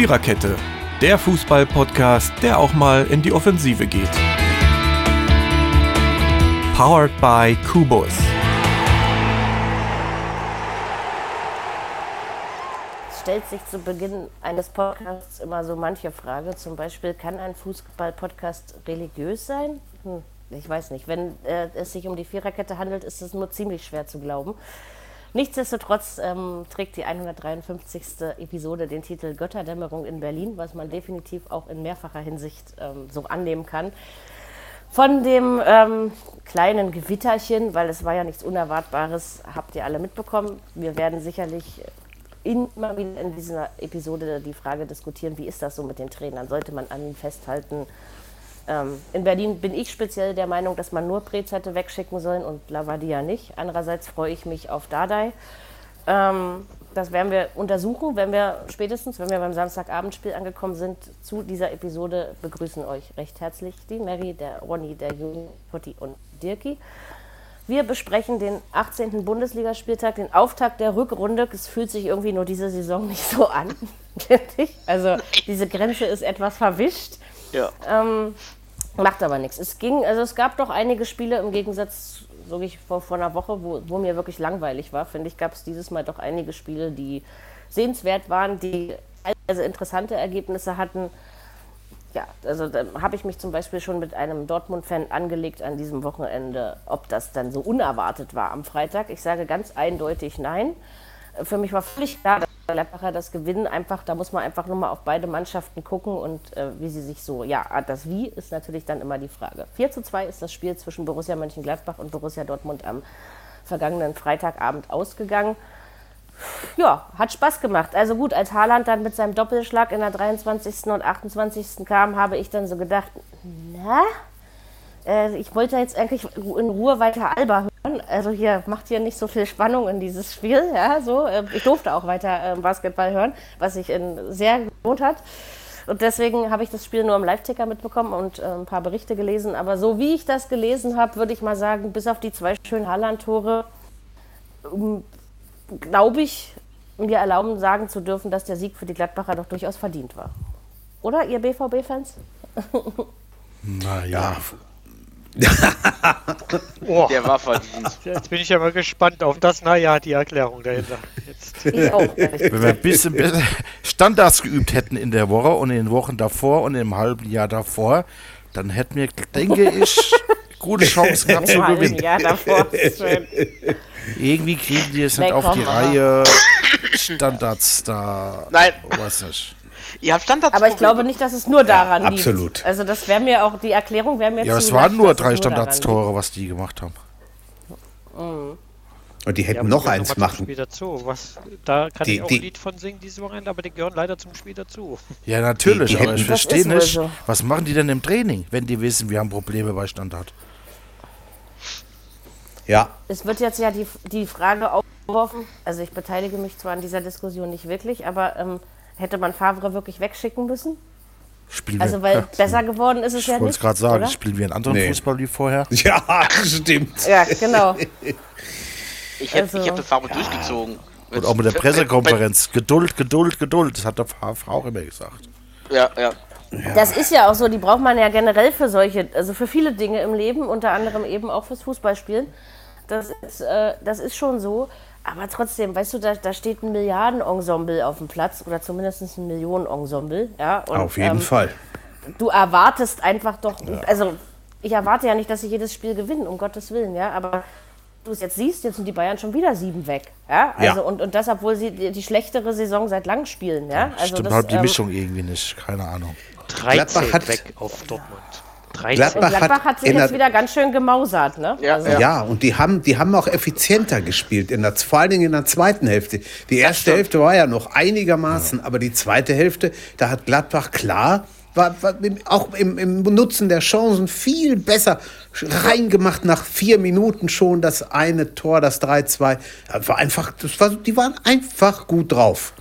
Viererkette, der Fußball-Podcast, der auch mal in die Offensive geht. Powered by Kubus. Es stellt sich zu Beginn eines Podcasts immer so manche Frage. Zum Beispiel, kann ein Fußball-Podcast religiös sein? Hm, ich weiß nicht. Wenn äh, es sich um die Viererkette handelt, ist es nur ziemlich schwer zu glauben. Nichtsdestotrotz ähm, trägt die 153. Episode den Titel Götterdämmerung in Berlin, was man definitiv auch in mehrfacher Hinsicht ähm, so annehmen kann. Von dem ähm, kleinen Gewitterchen, weil es war ja nichts Unerwartbares, habt ihr alle mitbekommen. Wir werden sicherlich immer wieder in dieser Episode die Frage diskutieren, wie ist das so mit den Trainern? Sollte man an ihnen festhalten? Ähm, in Berlin bin ich speziell der Meinung, dass man nur Prez hätte wegschicken sollen und Lavadia nicht. Andererseits freue ich mich auf Dardai. Ähm, das werden wir untersuchen, wenn wir spätestens, wenn wir beim Samstagabendspiel angekommen sind, zu dieser Episode begrüßen euch recht herzlich die Mary, der Ronny, der Juni, Potti und Dirki. Wir besprechen den 18. Bundesligaspieltag, den Auftakt der Rückrunde. Es fühlt sich irgendwie nur diese Saison nicht so an. Also diese Grenze ist etwas verwischt. Ja. Ähm, macht aber nichts. Es ging, also es gab doch einige Spiele im Gegensatz, so ich vor, vor einer Woche, wo, wo mir wirklich langweilig war, finde ich, gab es dieses Mal doch einige Spiele, die sehenswert waren, die also interessante Ergebnisse hatten. Ja, also da habe ich mich zum Beispiel schon mit einem Dortmund-Fan angelegt an diesem Wochenende, ob das dann so unerwartet war am Freitag. Ich sage ganz eindeutig nein. Für mich war völlig klar, dass Gladbacher das gewinnen. Einfach, da muss man einfach nur mal auf beide Mannschaften gucken und äh, wie sie sich so, ja, das Wie ist natürlich dann immer die Frage. 4 zu 2 ist das Spiel zwischen Borussia Mönchengladbach und Borussia Dortmund am vergangenen Freitagabend ausgegangen. Ja, hat Spaß gemacht. Also gut, als Haaland dann mit seinem Doppelschlag in der 23. und 28. kam, habe ich dann so gedacht, na, äh, ich wollte jetzt eigentlich in Ruhe weiter Alba hören. Also hier macht hier nicht so viel Spannung in dieses Spiel. Ja, so. Äh, ich durfte auch weiter äh, Basketball hören, was sich sehr gelohnt hat. Und deswegen habe ich das Spiel nur im Live-Ticker mitbekommen und äh, ein paar Berichte gelesen. Aber so wie ich das gelesen habe, würde ich mal sagen, bis auf die zwei schönen Haaland-Tore, ähm, glaube ich, mir erlauben, sagen zu dürfen, dass der Sieg für die Gladbacher doch durchaus verdient war. Oder, ihr BVB-Fans? Naja, oh. Der war verdient. Jetzt bin ich aber gespannt auf das, naja, die Erklärung dahinter. Jetzt. Ich auch, Wenn wir ein bisschen Standards geübt hätten in der Woche und in den Wochen davor und im halben Jahr davor, dann hätten wir, denke ich, gute Chancen gehabt zu gewinnen. Jahr davor. Irgendwie kriegen die es nicht auf die Reihe, Standards da. Nein. Weiß nicht. Ihr habt Standards. Aber ich glaube nicht, dass es nur daran ja, absolut. liegt. Also das wäre mir auch, die Erklärung wäre mir Ja, es waren nur drei Standardstore, was die gemacht haben. Mhm. Und die hätten ja, noch eins machen. Spiel dazu. Was, da kann die, ich auch die, ein Lied von singen dieses Wochenende, aber die gehören leider zum Spiel dazu. Ja, natürlich, die, aber ich verstehe nicht, so. was machen die denn im Training, wenn die wissen, wir haben Probleme bei Standard? Ja. Es wird jetzt ja die, die Frage aufgeworfen, also ich beteilige mich zwar an dieser Diskussion nicht wirklich, aber ähm, Hätte man Favre wirklich wegschicken müssen? Spielen also, weil ja. besser geworden ist es ich ja nicht. Ich wollte es gerade sagen, oder? spielen wir einen anderen nee. Fußball wie vorher? Ja, stimmt. Ja, genau. Ich hätte also, hab den Favre ja. durchgezogen. Und auch mit der Pressekonferenz. Geduld, Geduld, Geduld. Das hat der Favre auch immer gesagt. Ja, ja. Ja. Das ist ja auch so, die braucht man ja generell für solche, also für viele Dinge im Leben, unter anderem eben auch fürs Fußballspielen. Das ist, äh, das ist schon so. Aber trotzdem, weißt du, da, da steht ein Milliardenensemble auf dem Platz oder zumindest ein Millionenensemble. Ja, und, auf jeden ähm, Fall. Du erwartest einfach doch, ja. also ich erwarte ja nicht, dass sie jedes Spiel gewinnen, um Gottes Willen, ja, aber du es jetzt siehst, jetzt sind die Bayern schon wieder sieben weg. Ja, also ja. Und, und das, obwohl sie die, die, schlechtere Saison seit langem spielen. Ja, also Stimmt das, halt die ähm, Mischung irgendwie nicht, keine Ahnung. 13 hat weg auf Dortmund. Gladbach, Gladbach, hat, sich jetzt wieder ganz schön gemausert, ne? Ja, also. ja, und die haben, die haben auch effizienter gespielt, in der, vor allen Dingen in der zweiten Hälfte. Die erste Hälfte war ja noch einigermaßen, ja. aber die zweite Hälfte, da hat Gladbach klar, war, war auch im, im Nutzen der Chancen viel besser reingemacht nach vier Minuten schon das eine Tor, das 3-2. War einfach, das war, die waren einfach gut drauf.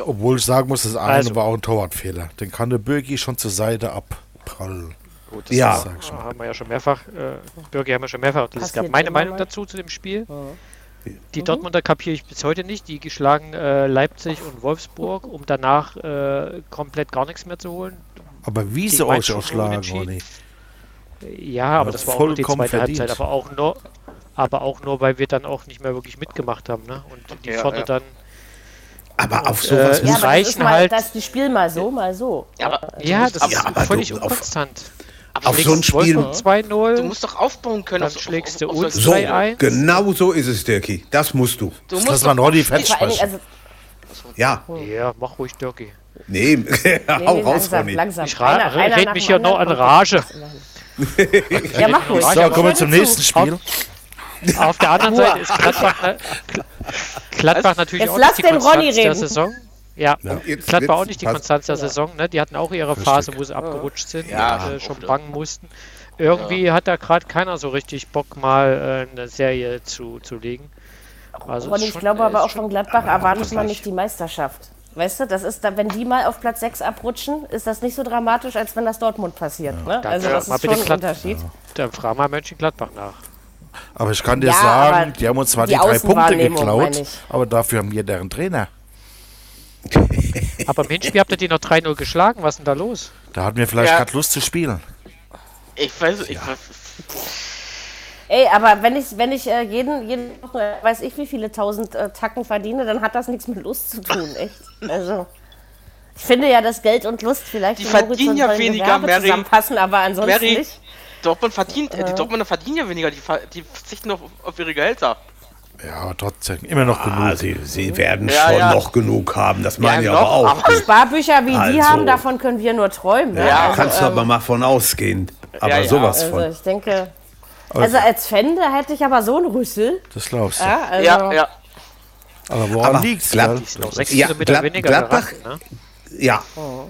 Obwohl ich sagen muss, das eine also. war auch ein Torwartfehler. Den kann der Bürgi schon zur Seite abprallen. Gut, das ja. Ist, haben wir ja schon mehrfach, äh, Bürger haben wir schon mehrfach das gab. Meine Meinung dazu zu dem Spiel. Ja. Die mhm. Dortmunder kapiere ich bis heute nicht. Die geschlagen äh, Leipzig und Wolfsburg, um danach äh, komplett gar nichts mehr zu holen. Aber wie sie euch auch schlagen, Ronny. Ja, aber das war auch die zweite verdient. Halbzeit, aber auch nur, aber auch nur, weil wir dann auch nicht mehr wirklich mitgemacht haben, ne? Und die ja, vorne ja. dann. Aber auf sowas äh, ja, aber reichen das mal, halt. Das die Spiel mal so, mal so. Ja, aber, ja das ist aber völlig unkonstant. Auf so ein Spiel. 2-0. Du musst doch aufbauen können. Dann auf, schlägst du uns so, 2-1. Genau so ist es, Dirki. Das musst du. Du musst das war Roddy Fettspaß. Also, ja. Ja, mach ruhig, Dirki. Nee, hau nee, raus, Ronny. Langsam. Ich rede mich hier noch an Rage. ja, mach ruhig. So, kommen wir zum nächsten Spiel. Auf der anderen Seite ist Gladbach, äh, Gladbach natürlich Jetzt auch die Konstanz der Saison. Ja, ja. Gladbach auch nicht die Konstanz der Saison. Ne? Die hatten auch ihre Phase, wo sie abgerutscht sind ja, und äh, schon bangen mussten. Irgendwie ja. hat da gerade keiner so richtig Bock, mal äh, eine Serie zu, zu legen. Also Ronny, ich glaube aber auch von Gladbach erwartet man nicht die Meisterschaft. Weißt du, das ist da, wenn die mal auf Platz 6 abrutschen, ist das nicht so dramatisch, als wenn das Dortmund passiert. Ja. Ne? Also das ist schon ein Unterschied. Ja. Dann fragen wir Mönchengladbach nach. Aber ich kann dir ja, sagen, die haben uns zwar die, die drei Punkte geklaut, aber dafür haben wir deren Trainer. Aber im Hinspiel habt ihr die noch 3-0 geschlagen. Was ist denn da los? Da hatten wir vielleicht gerade Lust zu spielen. Ich weiß, ich weiß. Ey, aber wenn ich, wenn ich äh, jeden, jeden Woche, weiß ich, wie viele tausend äh, Tacken verdiene, dann hat das nichts mit Lust zu tun, echt. Also, ich finde ja, dass Geld und Lust vielleicht die verdienen ja weniger, Mary, zusammenpassen, aber ansonsten Mary, nicht. Dortmund verdient, äh. die Dortmunder verdienen ja weniger, die, die verzichten auf, auf ihre Gehälter. Ja, aber trotzdem immer noch ah, genug. Sie, sie werden ja, schon ja. noch genug haben, das meine ja, ich aber auch. Aber Sparbücher wie also, die haben, davon können wir nur träumen. Ja, ja also, kannst du ähm, aber mal von ausgehen. Aber sowas also von. Ich denke, also, als Fan, da hätte ich aber so einen Rüssel. Das glaubst du. Ja, also ja, ja. Aber woran liegt es? Glad ja, Glad Gladbach, geraten, ne? ja. Oh.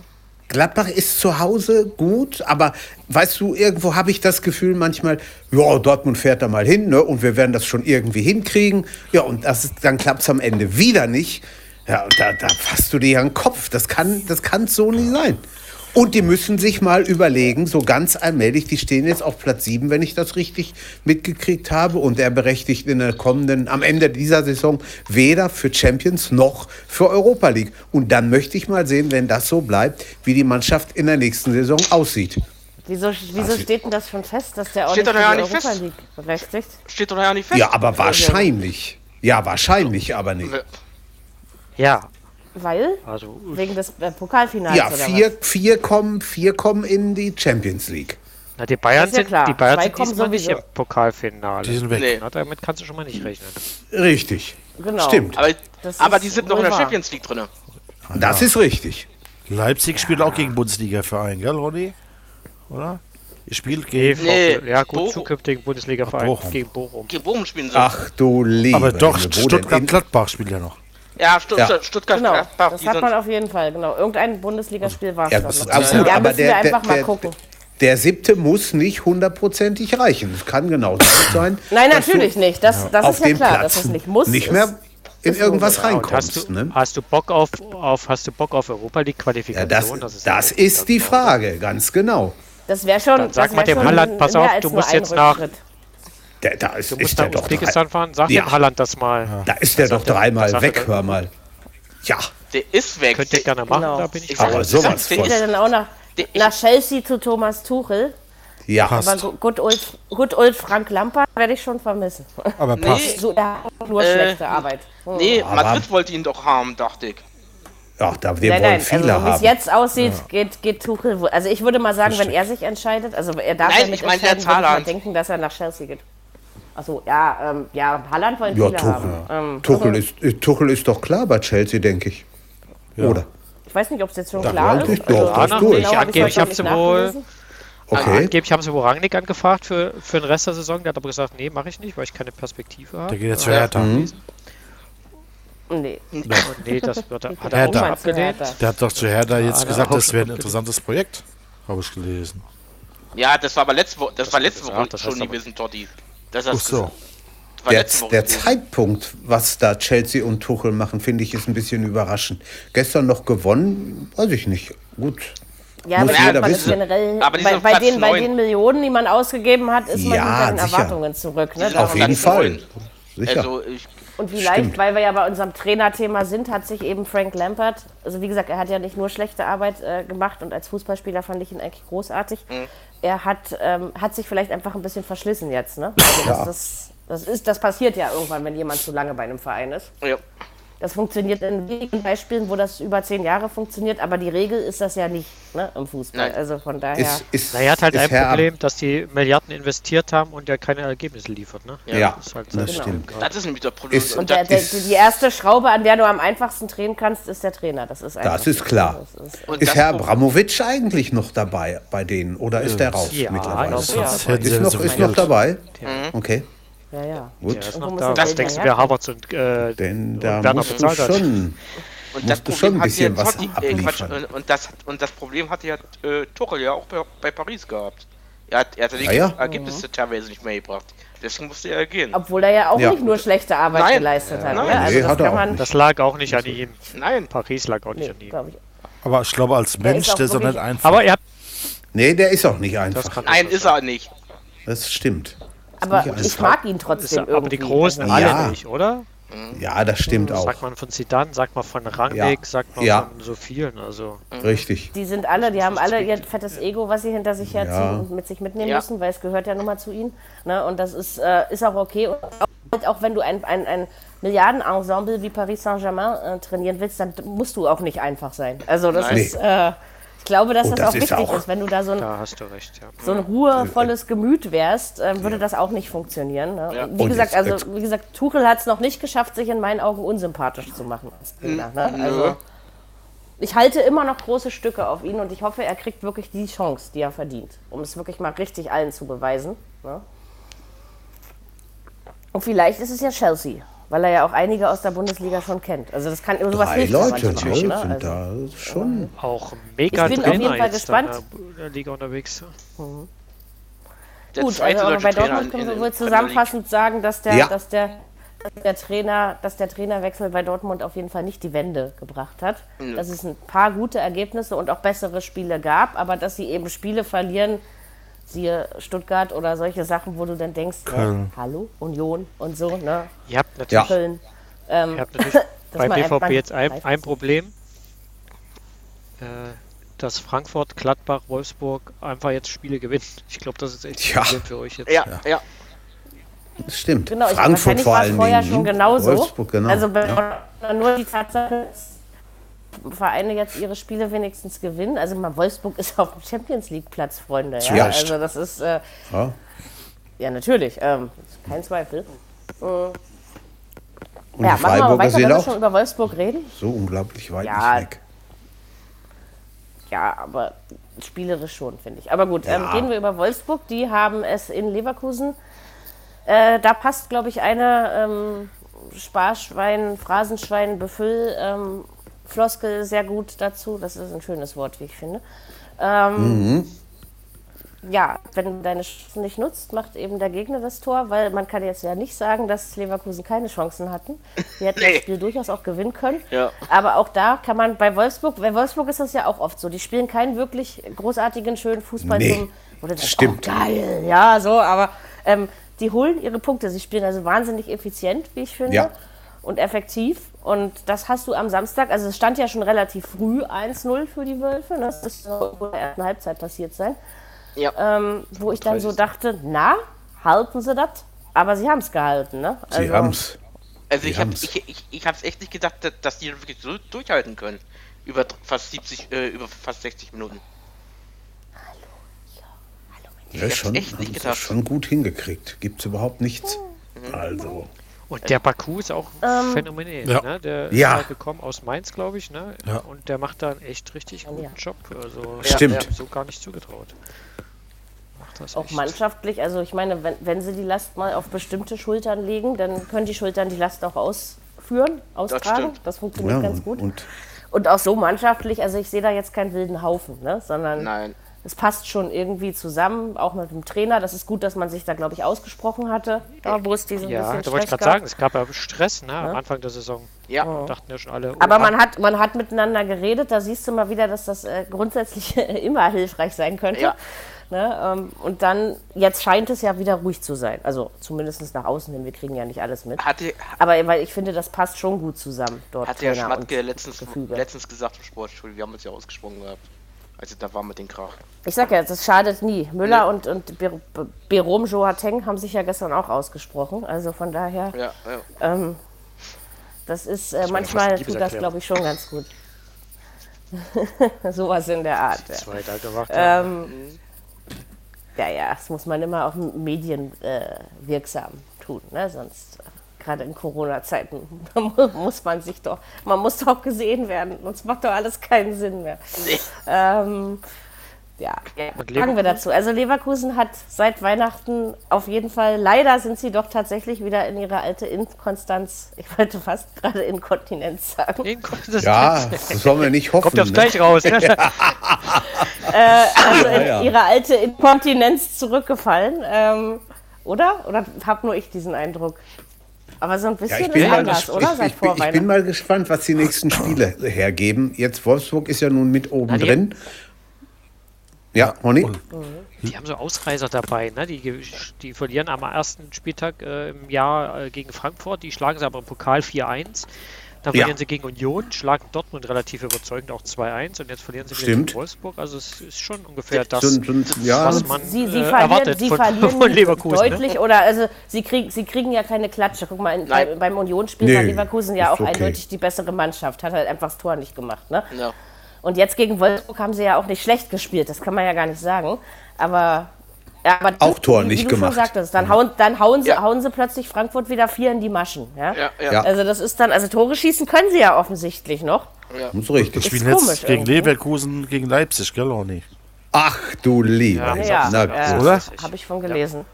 Gladbach ist zu Hause gut, aber weißt du, irgendwo habe ich das Gefühl manchmal, ja, Dortmund fährt da mal hin ne, und wir werden das schon irgendwie hinkriegen. Ja, und das ist, dann klappt es am Ende wieder nicht. Ja, da, da fasst du dir ja einen Kopf. Das kann, das kann so nicht sein. Und die müssen sich mal überlegen, so ganz allmählich, die stehen jetzt auf Platz 7, wenn ich das richtig mitgekriegt habe. Und er berechtigt in der kommenden, am Ende dieser Saison weder für Champions noch für Europa League. Und dann möchte ich mal sehen, wenn das so bleibt, wie die Mannschaft in der nächsten Saison aussieht. Wieso, wieso steht denn das schon fest, dass der auch steht nicht für die Europa fest. League berechtigt? Steht doch ja nicht fest. Ja, aber wahrscheinlich. Ja, wahrscheinlich, aber nicht. Ja, weil? Also, Wegen des äh, Pokalfinals? Ja, vier, vier, kommen, vier kommen in die Champions League. Na, die Bayern ja sind, die Bayern sind diesmal nicht im Pokalfinale. Die sind weg. Nee. Na, damit kannst du schon mal nicht rechnen. Richtig. Genau. Stimmt. Aber, aber die sind noch in der Champions League drin. Das ja. ist richtig. Leipzig spielt auch gegen Bundesliga-Verein, gell, Ronny? Oder? Ihr spielt gegen. Nee, ja, gut, Bochum. zukünftigen Bundesliga-Verein gegen Bochum. Gegen Bochum spielen sie. Ach du Liebe. Aber doch, Stuttgart-Gladbach spielt ja noch. Ja, Stutt ja. Stuttgart. Genau, das hat man auf jeden Fall. Genau, irgendein Bundesligaspiel war es. Ja, das absolut, ja, aber der, einfach der, mal gucken. Der siebte muss nicht hundertprozentig reichen. Es kann genau sein. Nein, natürlich nicht. Das, das ist ja klar, Platz dass es nicht muss. Nicht mehr in irgendwas reinkommst. Hast du, ne? hast du, Bock auf, auf, hast du Bock auf Europa League Qualifikation? Ja, das, das ist, das ist die Frage, ganz genau. Das wäre schon. Dann sag mal dem Halland, pass auf, du musst jetzt nach, der, da ist, du musst ist nach Usbekistan fahren, sag ja. dem Halland das mal. Ja. Da ist der doch dreimal weg, hör mal. Ja. Der ist weg. Könnt ihr gerne machen, genau. da bin ich Aber sowas von. Geht er dann auch nach, nach Chelsea zu Thomas Tuchel? Ja. Passt. Aber gut old, good old Frank Lampard werde ich schon vermissen. Aber passt. So, er hat nur äh, schlechte Arbeit. Hm. Nee, Madrid wollte ihn doch haben, dachte ich. Ach, da den nein, wollen nein, viele also, Wie es jetzt aussieht, ja. geht, geht Tuchel. Also ich würde mal sagen, wenn er sich entscheidet, also er darf nein, ja mit ich meine, würde ich mal denken, dass er nach Chelsea geht. Achso, ja, ähm, ja, Halland wollen ja, viele Tuchel. haben. Ähm, Tuchel, ist, Tuchel ist doch klar bei Chelsea, denke ich. Ja. Oder? Ich weiß nicht, ob es jetzt schon da klar ist. Doch, also, das durch. Genau, angeblich haben sie wohl... Okay. Angeblich haben sie wohl Rangnick angefragt für, für den Rest der Saison. Der hat aber gesagt, nee, mache ich nicht, weil ich keine Perspektive habe. Der geht jetzt zu Hertha. Mhm. Nee. Nee. nee, das wird, hat er auch abgelehnt. Der hat doch zu Hertha jetzt gesagt, das wäre ein interessantes Projekt. Habe ich gelesen. Ja, das war aber letzte Woche, das, das war letzte Woche schon gewesen, Totti. Das hast so. Der, der Zeitpunkt, was da Chelsea und Tuchel machen, finde ich, ist ein bisschen überraschend. Gestern noch gewonnen, weiß ich nicht. Gut. Ja, Muss aber jeder wissen. generell, aber bei, bei, den, bei den Millionen, die man ausgegeben hat, ist man ja, mit den Erwartungen zurück. Ne? Auf jeden Fall. Sicher. Also ich, Und vielleicht, Stimmt. weil wir ja bei unserem Trainerthema sind, hat sich eben Frank Lampert, also wie gesagt, er hat ja nicht nur schlechte Arbeit äh, gemacht und als Fußballspieler fand ich ihn eigentlich großartig. Mhm. Er hat, ähm, hat sich vielleicht einfach ein bisschen verschlissen jetzt. Ne? Also ja. das, das, das, ist, das passiert ja irgendwann, wenn jemand zu lange bei einem Verein ist. Ja. Das funktioniert in wenigen Beispielen, wo das über zehn Jahre funktioniert, aber die Regel ist das ja nicht ne, im Fußball. Nein. Also von daher. Ist, ist, naja, hat halt ein Problem, dass die Milliarden investiert haben und der keine Ergebnisse liefert. Ne? Ja, ja das, halt das genau. stimmt. Das ist nämlich das Problem. Ist, und der, der, die erste Schraube, an der du am einfachsten drehen kannst, ist der Trainer. Das ist, das ist klar. Das ist, ist das Herr Abramowitsch eigentlich noch dabei bei denen oder ist der raus ja, mittlerweile? Ist, ja, ist, noch, ist noch dabei? Okay. Ja, ja. Gut. Der ist noch da. Was denkst du, wer Havertz und, äh, Denn da und Werner bezahlt hat? Schon, und das Problem schon ein bisschen was Totti, äh, Quatsch, und, das, und das Problem hatte ja äh, Tuchel ja auch bei, bei Paris gehabt. Er hat, er hat die ah, ja? Ergebnisse mhm. teilweise nicht mehr gebracht. Deswegen musste er gehen. Obwohl er ja auch ja. nicht nur schlechte Arbeit Nein. geleistet hat. Nein. Ja, also nee, das, hat kann man das lag auch nicht an ihm. Nein. Paris lag auch nicht nee, an ihm. Aber ich glaube, als Mensch, der ist doch nicht einfach. Aber ihr habt. Nee, der ist auch nicht einfach. Nein, ist er nicht. Das stimmt. Aber ich mag ihn trotzdem irgendwie. Aber die Großen alle ja. nicht, oder? Ja, das stimmt hm, auch. Sagt man von Zidane, sagt man von Rangnick, ja. sagt man ja. von so vielen. Also. Richtig. Die sind alle, die haben alle ihr fettes Ego, was sie hinter sich herziehen ja. und mit sich mitnehmen ja. müssen, weil es gehört ja nun mal zu ihnen. Ne? Und das ist, äh, ist auch okay. Und auch, auch wenn du ein, ein, ein Milliardenensemble wie Paris Saint-Germain äh, trainieren willst, dann musst du auch nicht einfach sein. Also das Nein. ist. Äh, ich glaube, dass das, das, auch wichtig auch, ist. Wenn du da so ein, da recht, ja. so ein ruhevolles Gemüt wärst, äh, würde ja. das auch nicht funktionieren. Ne? Ja. Wie gesagt, also wie gesagt, Tuchel hat es noch nicht geschafft, sich in meinen Augen unsympathisch zu machen als Trainer. Ne? Also, ich halte immer noch große Stücke auf ihn und ich hoffe, er kriegt wirklich die Chance, die er verdient, um es wirklich mal richtig allen zu beweisen. Ne? Und vielleicht ist es ja Chelsea weil er ja auch einige aus der Bundesliga schon kennt. Also das kann sowas Drei Leute natürlich, ne? sind also, da schon auch mega ich bin auf jeden Fall gespannt. in der Liga unterwegs. Mhm. Gut, also bei Dortmund können wir wohl zusammenfassend sagen, dass der, ja. dass der der Trainer, dass der Trainerwechsel bei Dortmund auf jeden Fall nicht die Wende gebracht hat. Mhm. Dass es ein paar gute Ergebnisse und auch bessere Spiele gab, aber dass sie eben Spiele verlieren, siehe Stuttgart oder solche Sachen, wo du dann denkst, äh, hallo, Union und so, ne? Ihr habt natürlich, Köln, ähm, ihr habt natürlich bei BVB jetzt ein, ein Problem, äh, dass Frankfurt, Gladbach, Wolfsburg einfach jetzt Spiele gewinnen. Ich glaube, das ist echt ein ja. Problem für euch jetzt. Ja, ja. Das stimmt. Genau, Frankfurt vor allem. vorher schon genauso. Wolfsburg, genau. Also ja. nur die Tatsache ist, Vereine jetzt ihre Spiele wenigstens gewinnen. Also mal Wolfsburg ist auf dem Champions League Platz, Freunde. Ja? Also das ist äh, ja. ja. natürlich, ähm, kein Zweifel. Mhm. Und ja, machen wir mal weiter, wenn wir schon über Wolfsburg reden. So unglaublich weit ja, weg. Ja, aber spielerisch schon, finde ich. Aber gut, ähm, ja. ähm, gehen wir über Wolfsburg. Die haben es in Leverkusen. Äh, da passt, glaube ich, eine ähm, Sparschwein, Phrasenschwein, Befüll ähm, Floskel sehr gut dazu. Das ist ein schönes Wort, wie ich finde. Ähm, mhm. Ja, wenn du deine Chancen nicht nutzt, macht eben der Gegner das Tor, weil man kann jetzt ja nicht sagen, dass Leverkusen keine Chancen hatten. Sie hätten nee. das Spiel durchaus auch gewinnen können. Ja. Aber auch da kann man bei Wolfsburg, bei Wolfsburg ist das ja auch oft so. Die spielen keinen wirklich großartigen, schönen Fußball nee, zum. Oder das stimmt. Oh, geil, ja, so, aber ähm, die holen ihre Punkte. Sie spielen also wahnsinnig effizient, wie ich finde. Ja. Und effektiv. Und das hast du am Samstag, also es stand ja schon relativ früh 1-0 für die Wölfe, ne? das ist so in der ersten Halbzeit passiert sein. Ja. Ähm, wo ich dann so dachte, na, halten sie das? Aber sie haben es gehalten, ne? Also, sie haben es. Also ich habe ich, ich, ich echt nicht gedacht, dass die wirklich so durchhalten können. Über fast 70, äh, über fast 60 Minuten. Hallo, ja, hallo. Ja, schon, echt nicht gedacht. schon gut hingekriegt. Gibt es überhaupt nichts. Mhm. Also. Und der Baku ist auch ähm, phänomenal. Ja. Ne? Der ja. ist gekommen aus Mainz, glaube ich. Ne? Ja. Und der macht da einen echt richtig guten Job. Also, Stimmt. so gar nicht zugetraut. auch echt. mannschaftlich, also ich meine, wenn, wenn sie die Last mal auf bestimmte Schultern legen, dann können die Schultern die Last auch ausführen, austragen. Das, das funktioniert ganz gut. Und, und, auch so mannschaftlich, also ich sehe da jetzt keinen wilden Haufen, ne? sondern Nein es passt schon irgendwie zusammen, auch mit dem Trainer. Das ist gut, dass man sich da, glaube ich, ausgesprochen hatte, da, wo es diesen ja, bisschen da wollte ich gerade sagen, es gab ja Stress ne, ja. am Anfang der Saison. Ja. Oh. Dachten ja schon alle. Oh, Aber man hat, man hat miteinander geredet, da siehst du mal wieder, dass das äh, grundsätzlich immer hilfreich sein könnte. Ja. Ne? Ähm, und dann, jetzt scheint es ja wieder ruhig zu sein. Also zumindest nach außen hin, wir kriegen ja nicht alles mit. Hatte, Aber weil ich finde, das passt schon gut zusammen dort. Hat der Schmatke letztens, letztens gesagt im Sportstudio, wir haben uns ja ausgesprochen gehabt. Also da war mit den Krach. Ich sag ja, das schadet nie. Müller nee. und, und Berom Joateng haben sich ja gestern auch ausgesprochen. Also von daher. Ja, ja. Ähm, das ist äh, das manchmal tut das, glaube ich, schon ganz gut. Sowas in der Art. Ja. Zwei gemacht, ähm, mhm. ja, ja, das muss man immer auch medienwirksam äh, tun, ne? sonst äh, gerade in Corona-Zeiten muss man sich doch, man muss doch gesehen werden, sonst macht doch alles keinen Sinn mehr. Nee. Ähm, ja, sagen wir dazu. Also Leverkusen hat seit Weihnachten auf jeden Fall, leider sind sie doch tatsächlich wieder in ihre alte Inkonstanz, ich wollte fast gerade Inkontinenz sagen. Inkontinenz. Ja, das wollen wir nicht hoffen. Kommt das ne? gleich raus. Ne? äh, also in ja, ja. ihre alte Inkontinenz zurückgefallen. Ähm, oder? Oder habe nur ich diesen Eindruck? Aber so ein bisschen ja, anders, oder? Ich, ich, bin, ich, bin, mal gespannt, was die nächsten Spiele hergeben. Jetzt Wolfsburg ist ja nun mit oben Na, drin. Ja, Ronny? Die haben so Ausreißer dabei, ne? die, die verlieren am ersten Spieltag äh, im Jahr äh, gegen Frankfurt, die schlagen sie aber im Pokal 4-1. Dann verlieren ja. sie gegen Union, schlagen Dortmund relativ überzeugend auch 2-1 und jetzt verlieren sie Stimmt. gegen Wolfsburg. Also es ist schon ungefähr das, sind, sind, ja. was man sie, sie äh, verlieren, erwartet sie von, verlieren von Leverkusen. Ne? Deutlich ne? oder also sie, krieg, sie kriegen ja keine Klatsche. Guck mal, in, bei, beim Unionsspiel nee, war Leverkusen ja auch okay. eindeutig die bessere Mannschaft, hat halt einfach das Tor nicht gemacht. Ne? Ja. Und jetzt gegen Wolfsburg haben sie ja auch nicht schlecht gespielt, das kann man ja gar nicht sagen. Aber, ja, aber auch Tor wie, nicht wie du gemacht. Schon sagtest, dann, hauen, dann hauen, sie, ja. hauen sie plötzlich Frankfurt wieder vier in die Maschen. Ja? Ja, ja. Also das ist dann, also Tore schießen können sie ja offensichtlich noch. Ja. Das ist richtig. Spielen jetzt gegen irgendwie. Leverkusen, gegen Leipzig, gell, auch nicht? Ach du lieber. Ja, ja, ja, oder? Habe ich von gelesen.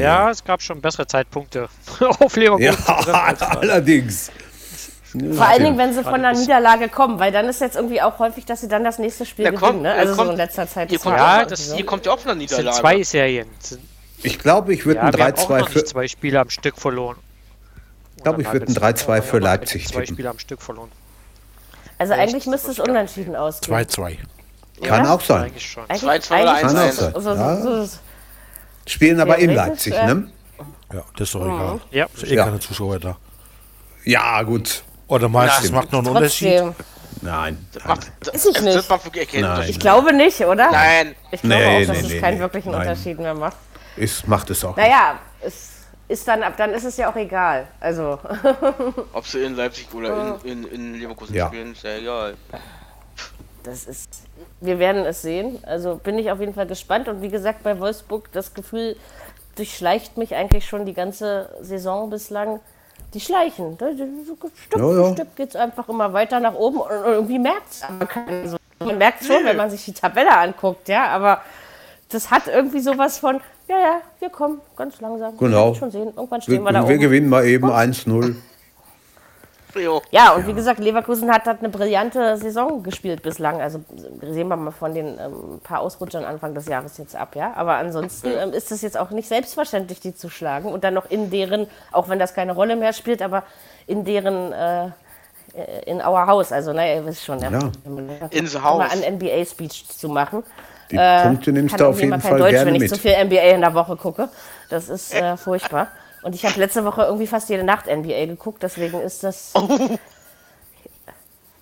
Ja, es gab schon bessere Zeitpunkte auf Leverkusen. Ja, allerdings. Vor allen Dingen, wenn sie von einer Niederlage kommen, weil dann ist jetzt irgendwie auch häufig, dass sie dann das nächste Spiel ja, gewinnen. Ne? Also kommt, so in letzter Zeit. Ihr kommt, ja, das, ihr kommt ja auch von einer Niederlage. sind zwei Serien. Ich glaube, ich würde ja, ein 3-2 für. zwei Spiele am Stück verloren. Ich glaube, ich würde ein 3-2 für Leipzig tippen. Zwei Spiele am Stück verloren. Also eigentlich müsste es unentschieden ausgehen. 2-2. Kann auch sein. 2-2 oder 1-1. Also, ja. Spielen aber in Leipzig, äh, ne? Ja, das ist doch egal. Ja. Ist eh keine Zuschauer da. Ja, gut. Oder meinst du, das macht noch einen Unterschied? Nein. Das macht, das, Ist ich nicht. Nein. Ich glaube nicht, oder? Nein. Ich glaube nee, auch, dass nee, es keinen nee, wirklichen nein. Unterschied mehr macht. Es macht es auch Naja, es ist dann, dann ist es ja auch egal. Also. Ob sie in Leipzig oder in, in, in Leverkusen ja. spielen, ist ja egal. Das ist. Wir werden es sehen. Also bin ich auf jeden Fall gespannt. Und wie gesagt, bei Wolfsburg, das Gefühl durchschleicht mich eigentlich schon die ganze Saison bislang die schleichen. Stück ja, für Stück geht es einfach immer weiter nach oben und irgendwie merkt es Man merkt schon, wenn man sich die Tabelle anguckt, ja, aber das hat irgendwie sowas von, ja, ja, wir kommen ganz langsam. Genau. Schon sehen. Irgendwann stehen wir, wir da oben. Wir gewinnen mal eben 1-0. Ja, und wie gesagt, Leverkusen hat, hat eine brillante Saison gespielt bislang. Also sehen wir mal von den ähm, paar Ausrutschern Anfang des Jahres jetzt ab, ja. Aber ansonsten ähm, ist es jetzt auch nicht selbstverständlich, die zu schlagen. Und dann noch in deren, auch wenn das keine Rolle mehr spielt, aber in deren äh, in our house, also naja, ihr wisst schon, ja. ja. in the house. Mal einen NBA-Speech zu machen. Die äh, Punkte nimmst du auf jeden Fall Deutsch, gerne wenn ich mit. so viel NBA in der Woche gucke. Das ist äh, furchtbar. Und ich habe letzte Woche irgendwie fast jede Nacht NBA geguckt, deswegen ist das. Oh.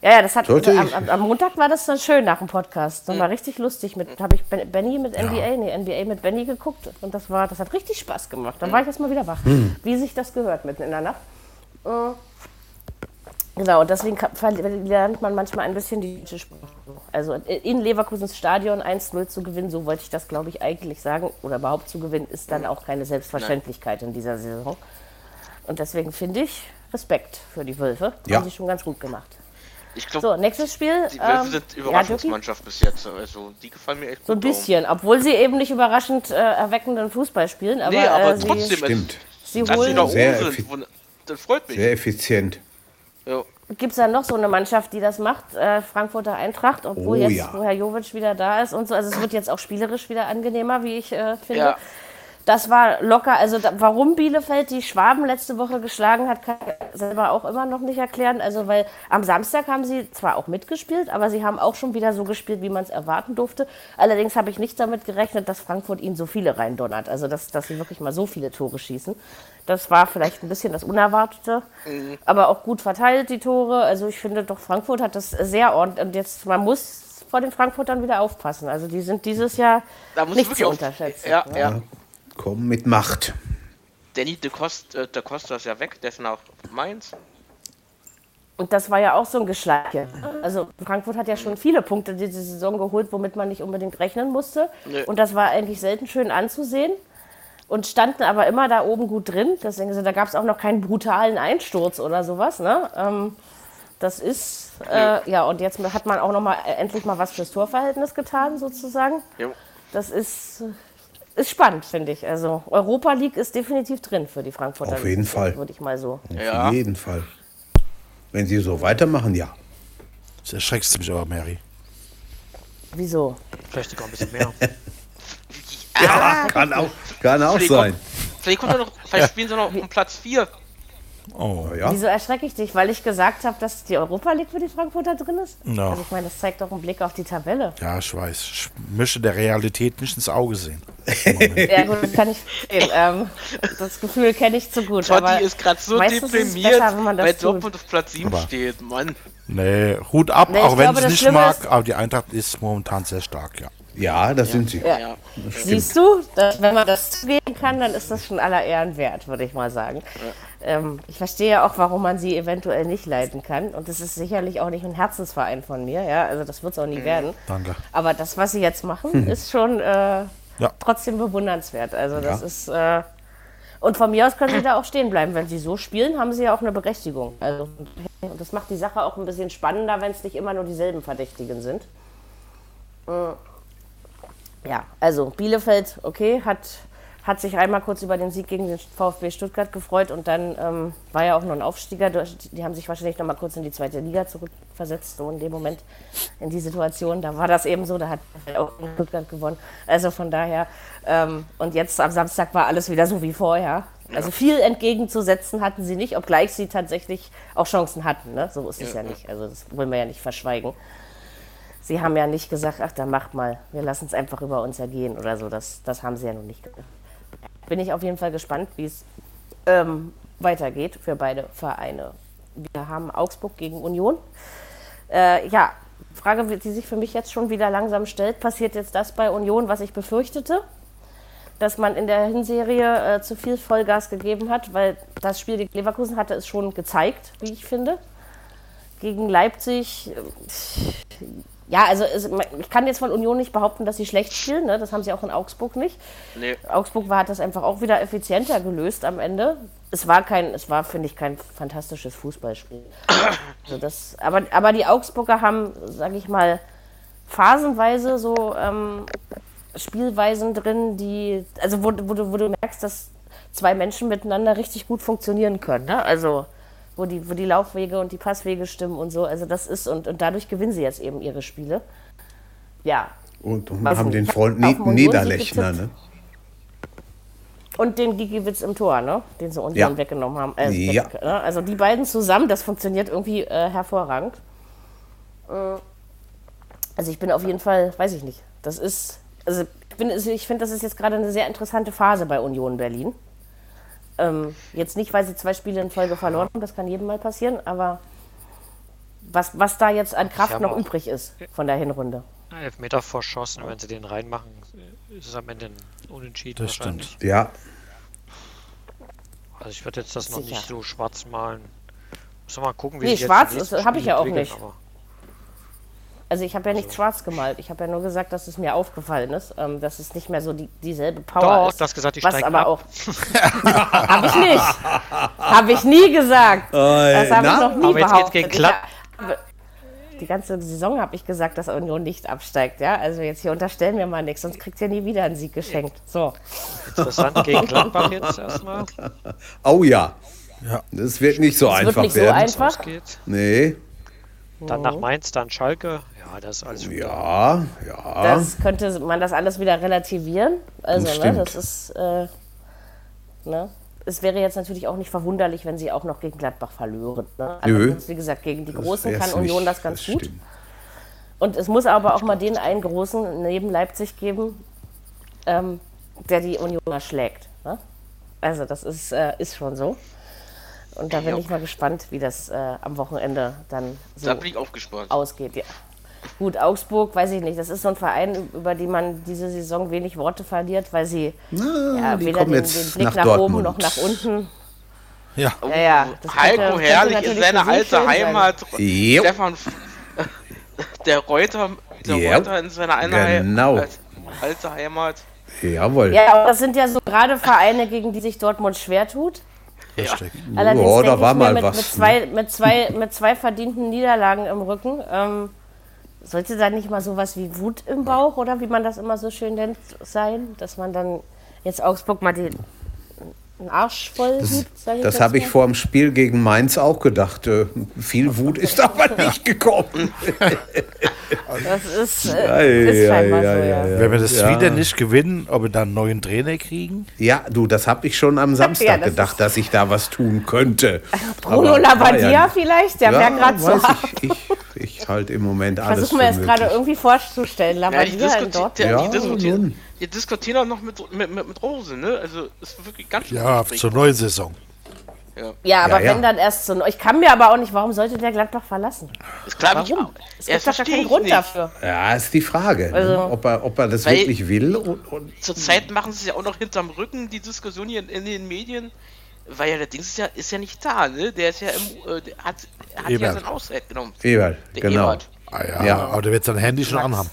Ja, ja, das hat also, am, am, Montag war das dann schön nach dem Podcast. Das war richtig lustig. Mit habe ich Benny mit NBA, ja. nee, NBA mit Benny geguckt und das war, das hat richtig Spaß gemacht. Dann war ich erstmal wieder wach, hm. wie sich das gehört mitten in der Nacht. Genau, und deswegen lernt man manchmal ein bisschen die deutsche Sprache. Also in Leverkusens Stadion 1-0 zu gewinnen, so wollte ich das, glaube ich, eigentlich sagen, oder überhaupt zu gewinnen, ist dann auch keine Selbstverständlichkeit Nein. in dieser Saison. Und deswegen finde ich Respekt für die Wölfe. Ja. Haben sie schon ganz gut gemacht. Ich glaube, so, nächstes Spiel. Die Wölfe ähm, sind Überraschungsmannschaft ja, bis jetzt. Also, die gefallen mir echt gut. So ein bisschen, darum. obwohl sie eben nicht überraschend äh, erweckenden Fußball spielen. Aber, nee, aber äh, trotzdem, stimmt. Sie holen. Sehr sind, das freut mich. Sehr effizient. Gibt es da noch so eine Mannschaft, die das macht? Äh, Frankfurter Eintracht, obwohl oh, jetzt, ja. wo Herr Jovic wieder da ist und so. Also es wird jetzt auch spielerisch wieder angenehmer, wie ich äh, finde. Ja. Das war locker. Also da, warum Bielefeld die Schwaben letzte Woche geschlagen hat, kann ich selber auch immer noch nicht erklären. Also weil am Samstag haben sie zwar auch mitgespielt, aber sie haben auch schon wieder so gespielt, wie man es erwarten durfte. Allerdings habe ich nicht damit gerechnet, dass Frankfurt ihnen so viele reindonnert. Also dass, dass sie wirklich mal so viele Tore schießen. Das war vielleicht ein bisschen das Unerwartete, mhm. aber auch gut verteilt die Tore. Also ich finde doch, Frankfurt hat das sehr ordentlich. Und jetzt, man muss vor den Frankfurtern wieder aufpassen. Also die sind dieses Jahr nicht zu unterschätzen. Ja, ja. ja. Komm mit Macht. Danny de Costa, äh, de Costa ist ja weg, der ist nach Mainz. Und das war ja auch so ein Geschleike. Also Frankfurt hat ja schon viele Punkte diese Saison geholt, womit man nicht unbedingt rechnen musste. Nee. Und das war eigentlich selten schön anzusehen. Und standen aber immer da oben gut drin. Deswegen, also, da gab es auch noch keinen brutalen Einsturz oder sowas. Ne? Ähm, das ist, äh, ja, und jetzt hat man auch noch mal äh, endlich mal was fürs Torverhältnis getan, sozusagen. Jo. Das ist ist spannend, finde ich. Also Europa League ist definitiv drin für die Frankfurter. Auf jeden Fall. Würde ich mal so. Auf ja. jeden Fall. Wenn sie so weitermachen, ja. Das erschreckst du mich aber, Mary. Wieso? Vielleicht sogar ein bisschen mehr. ja, kann auch, kann auch vielleicht sein. Kommt, vielleicht, kommt noch, vielleicht spielen sie noch um Platz 4. Oh, ja. Wieso erschrecke ich dich? Weil ich gesagt habe, dass die Europa League für die Frankfurter drin ist? No. Also ich meine, das zeigt doch einen Blick auf die Tabelle. Ja, ich weiß. Ich möchte der Realität nicht ins Auge sehen. ja gut, kann ich verstehen. Ähm, das Gefühl kenne ich zu gut. Totti ist gerade so deprimiert, besser, weil Dortmund auf Platz 7 aber steht, Mann. Nee, Hut ab, nee, auch wenn ich es nicht mag, aber die Eintracht ist momentan sehr stark, ja. Ja, das ja. sind sie. Ja. Ja. Siehst du, dass, wenn man das zugeben kann, dann ist das schon aller Ehren wert, würde ich mal sagen. Ähm, ich verstehe ja auch, warum man sie eventuell nicht leiten kann. Und das ist sicherlich auch nicht ein Herzensverein von mir. Ja? Also das wird es auch nie mhm. werden. Danke. Aber das, was sie jetzt machen, hm. ist schon äh, trotzdem bewundernswert. Also das ist... Äh, und von mir aus können sie da auch stehen bleiben. Wenn sie so spielen, haben sie ja auch eine Berechtigung. Also, und das macht die Sache auch ein bisschen spannender, wenn es nicht immer nur dieselben Verdächtigen sind. Äh, ja, also Bielefeld, okay, hat, hat sich einmal kurz über den Sieg gegen den VfB Stuttgart gefreut und dann ähm, war ja auch noch ein Aufstieger. Die haben sich wahrscheinlich noch mal kurz in die zweite Liga zurückversetzt, so in dem Moment, in die Situation. Da war das eben so, da hat auch Stuttgart gewonnen. Also von daher, ähm, und jetzt am Samstag war alles wieder so wie vorher. Also viel entgegenzusetzen hatten sie nicht, obgleich sie tatsächlich auch Chancen hatten. Ne? So ist es ja nicht. Also das wollen wir ja nicht verschweigen. Sie haben ja nicht gesagt, ach, dann macht mal, wir lassen es einfach über uns ergehen oder so. Das, das haben sie ja noch nicht gesagt. Bin ich auf jeden Fall gespannt, wie es ähm, weitergeht für beide Vereine. Wir haben Augsburg gegen Union. Äh, ja, Frage, die sich für mich jetzt schon wieder langsam stellt, passiert jetzt das bei Union, was ich befürchtete? Dass man in der Hinserie äh, zu viel Vollgas gegeben hat, weil das Spiel gegen Leverkusen hatte es schon gezeigt, wie ich finde. Gegen Leipzig, äh, ja, also es, ich kann jetzt von Union nicht behaupten, dass sie schlecht spielen. Ne? Das haben sie auch in Augsburg nicht. Nee. Augsburg war, hat das einfach auch wieder effizienter gelöst am Ende. Es war kein, es war, finde ich, kein fantastisches Fußballspiel. Also das, aber, aber die Augsburger haben, sage ich mal, phasenweise so ähm, Spielweisen drin, die, also wo, wo, du, wo du merkst, dass zwei Menschen miteinander richtig gut funktionieren können. Ne? Also wo die, wo die Laufwege und die Passwege stimmen und so. Also das ist, und, und dadurch gewinnen sie jetzt eben ihre Spiele. Ja. Und, und haben den Freund ne Niederlechner, ne? Und den Gigiwitz im Tor, ne? Den sie Union ja. weggenommen haben. Äh, ja. Weg, ne? Also die beiden zusammen, das funktioniert irgendwie äh, hervorragend. Äh, also ich bin auf jeden Fall, weiß ich nicht. Das ist, also ich, bin, ich finde, das ist jetzt gerade eine sehr interessante Phase bei Union Berlin. Ähm, jetzt nicht, weil sie zwei Spiele in Folge verloren haben, das kann jedem mal passieren, aber was, was da jetzt an Kraft noch übrig ist von der Hinrunde. Elfmeter verschossen, wenn sie den reinmachen, ist es am Ende ein Unentschieden das. Stimmt. Ja. Also ich würde jetzt das noch Sicher. nicht so schwarz malen. Muss mal gucken, wie nee, schwarz habe ich ja auch nicht. Aber also ich habe ja nicht also. schwarz gemalt. Ich habe ja nur gesagt, dass es mir aufgefallen ist, ähm, dass es nicht mehr so die, dieselbe Power Doch, ist. Doch, du hast gesagt, ich Was aber ab. auch. habe ich nicht. Habe ich nie gesagt. das habe ich noch nie aber behauptet. Jetzt gegen die ganze Saison habe ich gesagt, dass Union nicht absteigt. Ja? Also jetzt hier unterstellen wir mal nichts, sonst kriegt ihr nie wieder einen Sieg geschenkt. So. Interessant gegen Gladbach jetzt erstmal. Oh ja. ja. Das wird nicht so das einfach wird nicht werden. So einfach. Nee. Dann nach mhm. Mainz, dann Schalke. Ja, das ist alles. Ja, ja. Das könnte man das alles wieder relativieren. Also, das, ne, das ist. Äh, ne? Es wäre jetzt natürlich auch nicht verwunderlich, wenn sie auch noch gegen Gladbach verlören. Ne? Also, Nö. wie gesagt, gegen die Großen kann Union nicht, das ganz das gut. Stimmt. Und es muss aber auch mal den einen Großen neben Leipzig geben, ähm, der die Union schlägt. Ne? Also, das ist, äh, ist schon so. Und da bin ja. ich mal gespannt, wie das äh, am Wochenende dann so ausgeht. Ja. Gut, Augsburg, weiß ich nicht. Das ist so ein Verein, über den man diese Saison wenig Worte verliert, weil sie Na, ja, weder den, den, Blick nach, nach oben noch nach unten. Ja. ja, ja Heiko könnte, Herrlich in seiner alten Heimat. Stefan, der Reuter, der yep. Reuter in seiner genau. alte Heimat. Jawohl. Ja, aber das sind ja so gerade Vereine, gegen die sich Dortmund schwer tut. Ja. Allerdings oh, da war mal mit, was. Mit zwei, mit, zwei, mit zwei verdienten Niederlagen im Rücken. Ähm, sollte da nicht mal sowas wie Wut im Bauch oder wie man das immer so schön nennt sein, dass man dann jetzt Augsburg mal den einen Arsch voll das, Wut, sag ich Das, das habe ich vor dem Spiel gegen Mainz auch gedacht. Äh, viel Wut ist aber nicht gekommen. das ist, äh, ist scheinbar ja, so, ja. Wenn wir das wieder nicht gewinnen, ob wir dann einen neuen Trainer kriegen? Ja, du, das habe ich schon am Samstag das gedacht, dass ich da was tun könnte. Bruno Labbadia vielleicht? Der wäre gerade so ich, ich, ich halte im Moment alles Versuchen wir es gerade irgendwie vorzustellen. Labbadia in Dortmund. Ja, die, wir diskutieren auch noch mit, mit, mit, mit Rose, ne? Also ist wirklich ganz schön. Ja, zur neuen Saison. Ja. ja, aber ja, wenn dann erst so. Ich kann mir aber auch nicht, warum sollte der Gladbach verlassen? Ist klar, warum? Ich, es gibt doch keinen Grund nicht. dafür. Ja, ist die Frage, ne? also, ne? ob, er, ob er das wirklich will. Und, und Zurzeit machen sie es ja auch noch hinterm Rücken, die Diskussion hier in, in den Medien, weil ja der Ding ist ja, ist ja nicht da, ne? Der ist ja im, äh, hat, hat ja sein Auszeit genommen. Eberl, genau. Ebert. Ah, ja, ja, aber der wird sein Handy schon anhaben.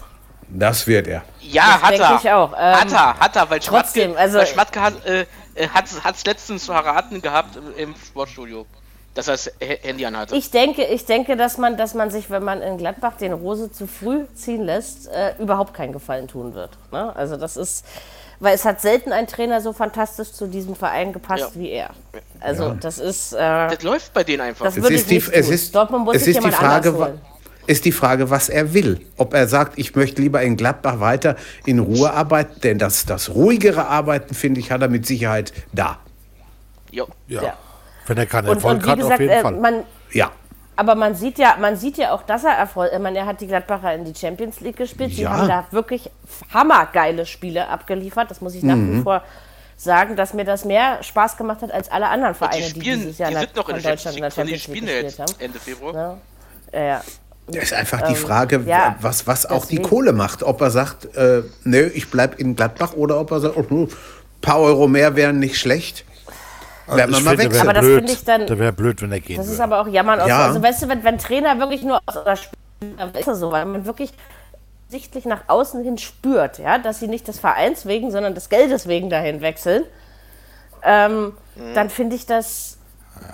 Das wird er. Ja, das hat er. Ich auch. Ähm, hat er, hat er, weil trotzdem, Schmatke, also, weil Schmatke hat es äh, hat's letztens verraten gehabt im Sportstudio, dass er das Handy anhatte. Ich denke, ich denke, dass man, dass man sich, wenn man in Gladbach den Rose zu früh ziehen lässt, äh, überhaupt keinen Gefallen tun wird. Ne? Also das ist, weil es hat selten ein Trainer so fantastisch zu diesem Verein gepasst ja. wie er. Also ja. das ist. Äh, das läuft bei denen einfach. Das würde ich nicht die, es ist, Dortmund muss es ist die Frage, ist die Frage, was er will. Ob er sagt, ich möchte lieber in Gladbach weiter in Ruhe arbeiten, denn das, das ruhigere Arbeiten, finde ich, hat er mit Sicherheit da. Jo. Ja. ja. Wenn er keinen Erfolg und, und hat, gesagt, auf jeden äh, Fall. Man, ja. Aber man sieht ja, man sieht ja auch, dass er Erfolg. Ich meine, er hat die Gladbacher in die Champions League gespielt. Sie ja. haben da wirklich hammergeile Spiele abgeliefert. Das muss ich nach mhm. wie vor sagen, dass mir das mehr Spaß gemacht hat als alle anderen Vereine, die, spielen, die dieses Jahr die sind noch in, in Deutschland in der Champions League gespielt haben. Ende Februar. Ja. ja. Das ist einfach die ähm, Frage, ähm, ja, was, was auch deswegen. die Kohle macht. Ob er sagt, äh, nö, ich bleibe in Gladbach oder ob er sagt, oh, ein paar Euro mehr wären nicht schlecht. Wäre man mal weg. Aber das finde ich dann. Da wäre blöd, wenn er geht. Das ist aber auch jammern. Ja. Also, weißt du, wenn, wenn Trainer wirklich nur aus oder spielt, ist das so, weil man wirklich sichtlich nach außen hin spürt, ja, dass sie nicht des Vereins wegen, sondern des Geldes wegen dahin wechseln, ähm, mhm. dann finde ich das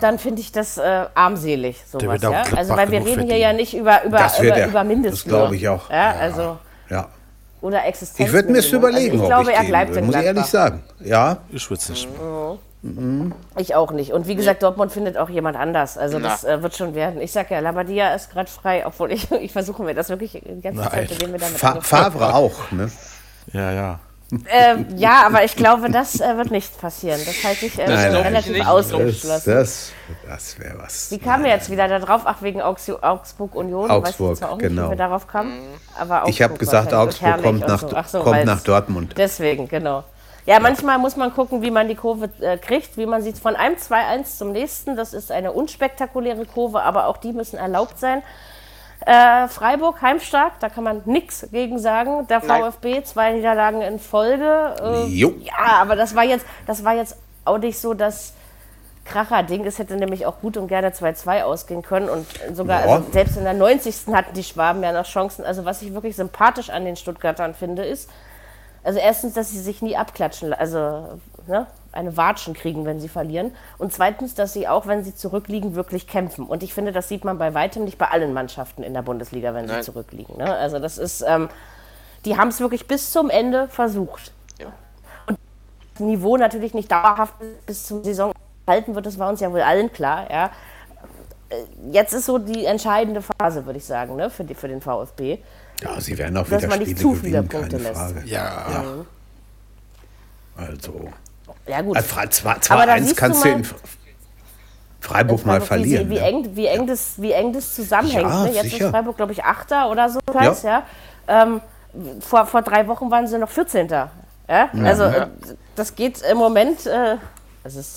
dann finde ich das äh, armselig, sowas. Ja? Also, weil wir reden hier ja nicht über, über, über, über Mindestlohn. Das glaube ich auch. Ja, also, ja. Oder Existenz. Ich würde mir es überlegen, also ich glaube, ich er bleibt will, muss ich ehrlich sagen. Ja. Ich würde es nicht. Mhm. Ich auch nicht. Und wie gesagt, Dortmund findet auch jemand anders. Also das äh, wird schon werden. Ich sage ja, Labadia ist gerade frei, obwohl ich, ich versuche mir das wirklich die ganze Nein. Zeit, indem wir damit Fa Favre auch, ne? Ja, ja. Ähm, ja, aber ich glaube, das äh, wird nicht passieren. Das halte ich äh, nein, relativ nein, ausgeschlossen. Das, das, wäre was. Wie kamen wir jetzt wieder darauf? Ach, wegen Augsburg Union. Augsburg, Weiß ich auch nicht, genau. wie wir darauf kamen. Aber ich habe gesagt, Augsburg kommt, nach, so. so, kommt nach Dortmund. Deswegen, genau. Ja, manchmal muss man gucken, wie man die Kurve äh, kriegt, wie man sieht von einem 2-1 zum nächsten. Das ist eine unspektakuläre Kurve, aber auch die müssen erlaubt sein. Äh, Freiburg heimstark, da kann man nichts gegen sagen. Der VfB, Nein. zwei Niederlagen in Folge. Äh, ja, aber das war jetzt, das war jetzt auch nicht so das Kracher-Ding. Es hätte nämlich auch gut und gerne 2-2 ausgehen können. Und sogar, ja. also selbst in der 90. hatten die Schwaben ja noch Chancen. Also was ich wirklich sympathisch an den Stuttgartern finde, ist, also erstens, dass sie sich nie abklatschen, also ne, eine Watschen kriegen, wenn sie verlieren. Und zweitens, dass sie auch, wenn sie zurückliegen, wirklich kämpfen. Und ich finde, das sieht man bei weitem nicht bei allen Mannschaften in der Bundesliga, wenn Nein. sie zurückliegen. Ne? Also das ist, ähm, die haben es wirklich bis zum Ende versucht. Ja. Und das Niveau natürlich nicht dauerhaft bis zur Saison halten wird, das war uns ja wohl allen klar. Ja. jetzt ist so die entscheidende Phase, würde ich sagen, ne, für, die, für den VfB. Ja, sie werden auch dass wieder man nicht zu viele Punkte lässt. Ja. ja. Also. Ja, gut. Also, zwar, zwar eins kannst du in Freiburg, mal verlieren. Wie, wie, eng, wie, eng das, wie eng das zusammenhängt. Ja, ne? Jetzt sicher. ist Freiburg, glaube ich, Achter oder so. Ja. ja. Ähm, vor, vor drei Wochen waren sie noch 14. Ja? Also, das geht im Moment. Äh,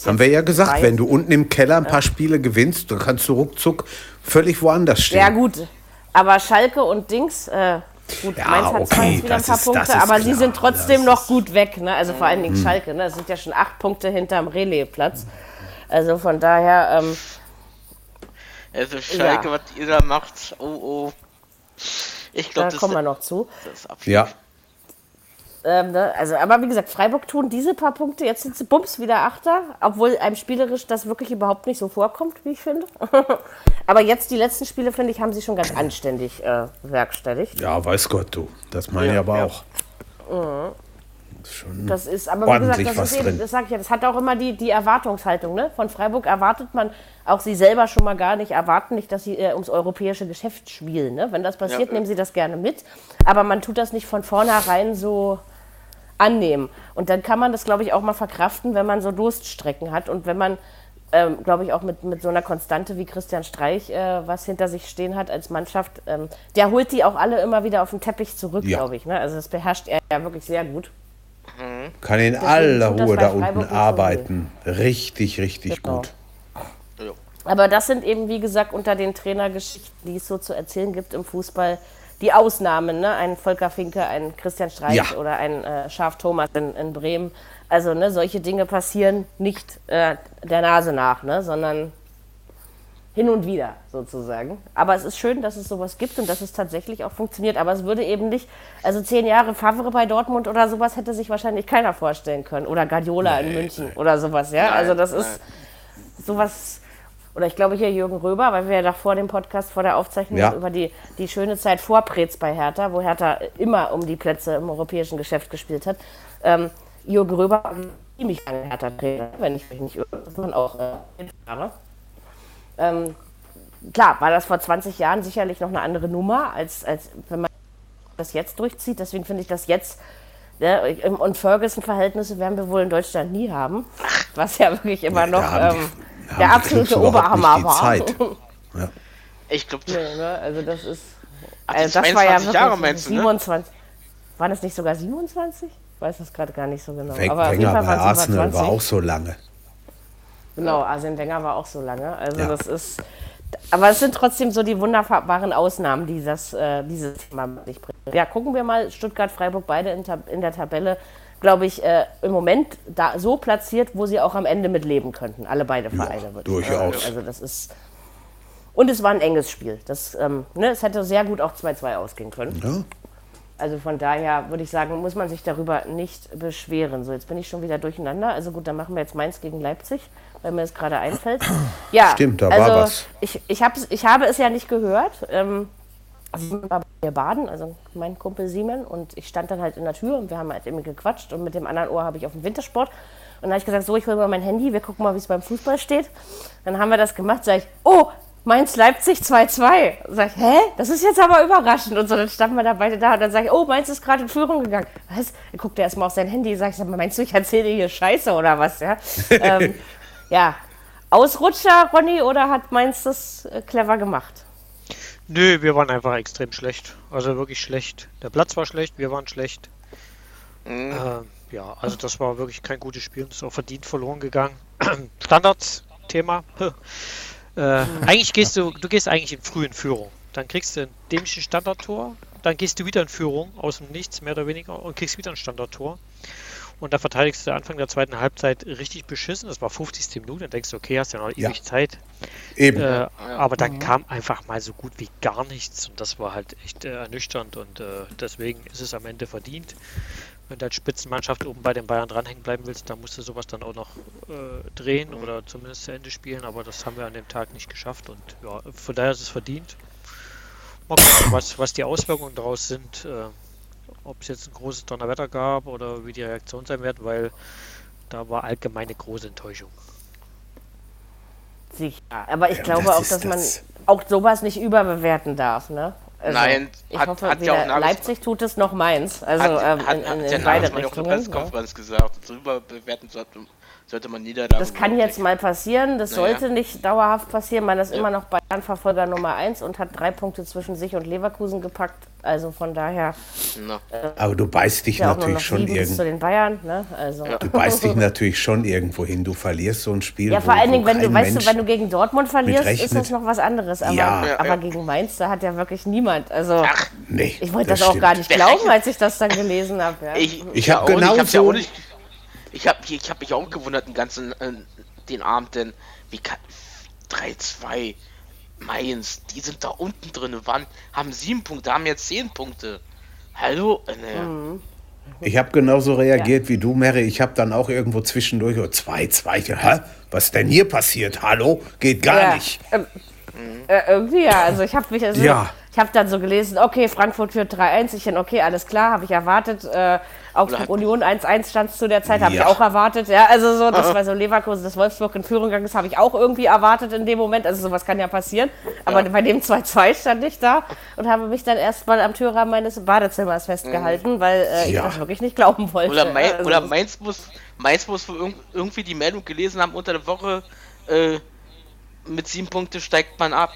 Haben wir ja gesagt, drei. wenn du unten im Keller ein paar Spiele gewinnst, dann kannst du ruckzuck völlig woanders stehen. Ja, gut. Aber Schalke und Dings. Äh, Gut, ja, Mainz hat okay, wieder ein paar ist, Punkte, aber klar. sie sind trotzdem noch gut weg. Ne? Also vor allen Dingen hm. Schalke. Ne? Das sind ja schon acht Punkte hinterm Relais-Platz. Also von daher. Ähm, also Schalke, ja. was ihr da macht, oh oh. Ich glaube, da kommen wir noch zu. ja. Ähm, ne? Also, aber wie gesagt, Freiburg tun diese paar Punkte, jetzt sind sie bums wieder Achter, obwohl einem spielerisch das wirklich überhaupt nicht so vorkommt, wie ich finde. aber jetzt die letzten Spiele, finde ich, haben sie schon ganz anständig äh, werkstelligt. Ja, weiß Gott, du. Das meine ja, ich aber ja. auch. Mhm. Das ist, aber wie gesagt, das, ist eben, das sage ich ja, das hat auch immer die, die Erwartungshaltung. Ne? Von Freiburg erwartet man auch sie selber schon mal gar nicht, erwarten nicht, dass sie äh, ums europäische Geschäft spielen. Ne? Wenn das passiert, ja. nehmen sie das gerne mit. Aber man tut das nicht von vornherein so annehmen. Und dann kann man das, glaube ich, auch mal verkraften, wenn man so Durststrecken hat und wenn man, ähm, glaube ich, auch mit, mit so einer Konstante wie Christian Streich äh, was hinter sich stehen hat als Mannschaft. Ähm, der holt die auch alle immer wieder auf den Teppich zurück, ja. glaube ich. Ne? Also das beherrscht er ja wirklich sehr gut. Mhm. Kann in Deswegen aller Ruhe da unten arbeiten. Richtig, richtig genau. gut. Aber das sind eben, wie gesagt, unter den Trainergeschichten, die es so zu erzählen gibt im Fußball, die Ausnahmen, ne? Ein Volker Finke, ein Christian Streich ja. oder ein äh, Schaf Thomas in, in, Bremen. Also ne, solche Dinge passieren nicht äh, der Nase nach, ne? sondern hin und wieder sozusagen. Aber es ist schön, dass es sowas gibt und dass es tatsächlich auch funktioniert. Aber es würde eben nicht, also zehn Jahre Favre bei Dortmund oder sowas hätte sich wahrscheinlich keiner vorstellen können. Oder Guardiola nee, in München nee. oder sowas, ja. Nein, also das ist sowas oder ich glaube hier Jürgen Röber, weil wir ja da vor dem Podcast, vor der Aufzeichnung ja. über die, die schöne Zeit vor Preetz bei Hertha, wo Hertha immer um die Plätze im europäischen Geschäft gespielt hat. Ähm, Jürgen Röber war ziemlich lange Hertha-Trainer, wenn ich mich nicht irre, sondern auch äh, Jahre. Ähm, klar, war das vor 20 Jahren sicherlich noch eine andere Nummer, als, als wenn man das jetzt durchzieht. Deswegen finde ich das jetzt Ne, und Ferguson-Verhältnisse werden wir wohl in Deutschland nie haben, was ja wirklich immer noch ähm, der absolute Oberhammer war. ja. Ich glaube, ja, ne? also das ist. Also das war ja wirklich Jahre, meinst 27. Ne? Waren das nicht sogar 27? Ich weiß das gerade gar nicht so genau. Wenger Aber Wenger bei Arsenal war auch so lange. Genau, Arsene Wenger war auch so lange. Also ja. das ist. Aber es sind trotzdem so die wunderbaren Ausnahmen, die das, äh, dieses Thema mit sich bringen. Ja, gucken wir mal, Stuttgart, Freiburg, beide in, in der Tabelle glaube ich, äh, im Moment da so platziert, wo sie auch am Ende mit leben könnten. Alle beide Vereine. Ja, durchaus. Also das ist. Und es war ein enges Spiel. Das, ähm, ne, es hätte sehr gut auch 2-2 ausgehen können. Ja. Also von daher würde ich sagen, muss man sich darüber nicht beschweren. So, jetzt bin ich schon wieder durcheinander. Also gut, dann machen wir jetzt Mainz gegen Leipzig, weil mir das gerade einfällt. Ja, stimmt, da also, war was. Ich, ich, ich habe es ja nicht gehört. Ähm, war bei mir baden, also mein Kumpel Simon. Und ich stand dann halt in der Tür und wir haben halt irgendwie gequatscht. Und mit dem anderen Ohr habe ich auf dem Wintersport. Und dann habe ich gesagt, so, ich hole mal mein Handy, wir gucken mal, wie es beim Fußball steht. Dann haben wir das gemacht, sage ich, oh, Mainz Leipzig 2-2. Sag ich, hä? Das ist jetzt aber überraschend. Und so, dann standen wir da beide da und dann sage ich, oh, Mainz ist gerade in Führung gegangen. Was? Dann guckt er erstmal auf sein Handy und sagt, meinst du, ich erzähle dir hier Scheiße oder was? Ja, ähm, ja. Ausrutscher, Ronny, oder hat Mainz das äh, clever gemacht? Nö, wir waren einfach extrem schlecht. Also wirklich schlecht. Der Platz war schlecht, wir waren schlecht. Mhm. Äh, ja, also das war wirklich kein gutes Spiel und ist auch verdient verloren gegangen. Standards-Thema. Äh, mhm. eigentlich gehst du, du gehst eigentlich in frühen Führung. Dann kriegst du ein dämliches Standardtor, dann gehst du wieder in Führung aus dem Nichts, mehr oder weniger, und kriegst wieder ein Standardtor. Und da verteidigst du Anfang der zweiten Halbzeit richtig beschissen. Das war 50. Minute. Dann denkst du, okay, hast ja noch ewig ja. Zeit. Eben. Äh, aber dann mhm. kam einfach mal so gut wie gar nichts. Und das war halt echt äh, ernüchternd. Und äh, deswegen ist es am Ende verdient. Wenn du als Spitzenmannschaft oben bei den Bayern dranhängen bleiben willst, dann musst du sowas dann auch noch äh, drehen oder zumindest zu Ende spielen. Aber das haben wir an dem Tag nicht geschafft. Und ja, von daher ist es verdient. Mal gucken, was, was die Auswirkungen daraus sind. Ob es jetzt ein großes Donnerwetter gab oder wie die Reaktion sein wird, weil da war allgemeine große Enttäuschung. Sicher. Aber ich ja, glaube das auch, dass man auch sowas nicht überbewerten darf, ne? Also, Nein, ich hat, hoffe, hat ja Leipzig tut es noch Mainz. Also hat, ähm, in, in, in, in beide Richtungen. Auf der Pressekonferenz ja. gesagt, drüber bewerten sollte, sollte man Niederlagen. Das kann jetzt mal passieren, das naja. sollte nicht dauerhaft passieren. Man ist ja. immer noch Bayern-Verfolger Nummer 1 und hat drei Punkte zwischen sich und Leverkusen gepackt. Also von daher. Äh, Aber du beißt dich natürlich schon irgendwo. zu den Bayern, ne? Also. Ja. Du beißt dich natürlich schon irgendwo hin. Du verlierst so ein Spiel. Ja, vor allen Dingen, wenn du, weißt du, wenn du gegen Dortmund verlierst, ist das noch was anderes. Aber, ja. aber gegen Mainz, da hat ja wirklich niemand. Also Ach, nee, ich wollte das, das auch gar nicht glauben, als ich das dann gelesen habe. Ja. Ich, ich habe genau ich so. Ja ich habe ich hab mich auch gewundert, den ganzen äh, den Abend, denn wie kann 3-2 Mainz, die sind da unten drin, waren, haben sieben Punkte, haben jetzt zehn Punkte. Hallo? Äh, ne. Mhm. Ich habe genauso reagiert ja. wie du, Mary. Ich habe dann auch irgendwo zwischendurch, oh, zwei, zwei, hä? Was denn hier passiert? Hallo? Geht gar ja. nicht. Ähm, äh, irgendwie ja. Also ich habe mich, also, ja. ich habe dann so gelesen, okay, Frankfurt führt 3-1. Ich bin, okay, alles klar, habe ich erwartet. Äh, Augsburg Union 1-1 stand zu der Zeit, habe ja. ich auch erwartet. Ja, also so, das war so Leverkusen, das Wolfsburg in Führung gegangen ist, habe ich auch irgendwie erwartet in dem Moment. Also sowas kann ja passieren. Aber ja. bei dem 2-2 stand ich da und habe mich dann erstmal am Türrahmen meines Badezimmers festgehalten, mhm. weil äh, ich das wirklich nicht glauben wollte. Oder, mein, also, oder Mainz muss, Mainz muss irgendwie die Meldung gelesen haben unter der Woche, äh, mit sieben Punkten steigt man ab.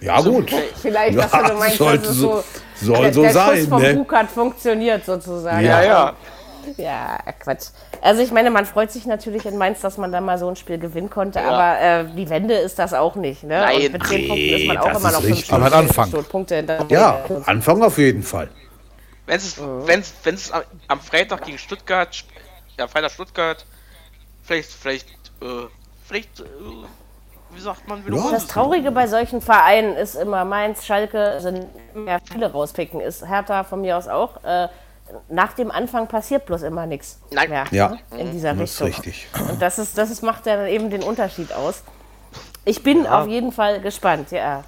Ja, also, gut. Vielleicht, dass ja, du meinst, dass es so, soll der, so der sein. Schuss vom ne? Bug hat funktioniert sozusagen. Ja, ja. Ja, Quatsch. Also ich meine, man freut sich natürlich in Mainz, dass man da mal so ein Spiel gewinnen konnte, ja. aber äh, die Wende ist das auch nicht. Ne? Nein, Und mit zehn nee, Punkten ist man auch immer noch fünf Stunden, aber Anfang. Punkte Ja, Anfang auf jeden Fall. Wenn es, mhm. wenn's, wenn's am Freitag gegen Stuttgart, ja, Freitag Stuttgart, vielleicht, vielleicht, äh, vielleicht äh, wie sagt man, ja. Das Traurige bei solchen Vereinen ist immer Mainz, Schalke, sind mehr viele rauspicken, ist Hertha von mir aus auch. Äh, nach dem Anfang passiert bloß immer nichts Nein. mehr ja. Ne, in dieser das Richtung. Ist richtig. Und das ist, das ist, macht ja dann eben den Unterschied aus. Ich bin ja. auf jeden Fall gespannt, ja.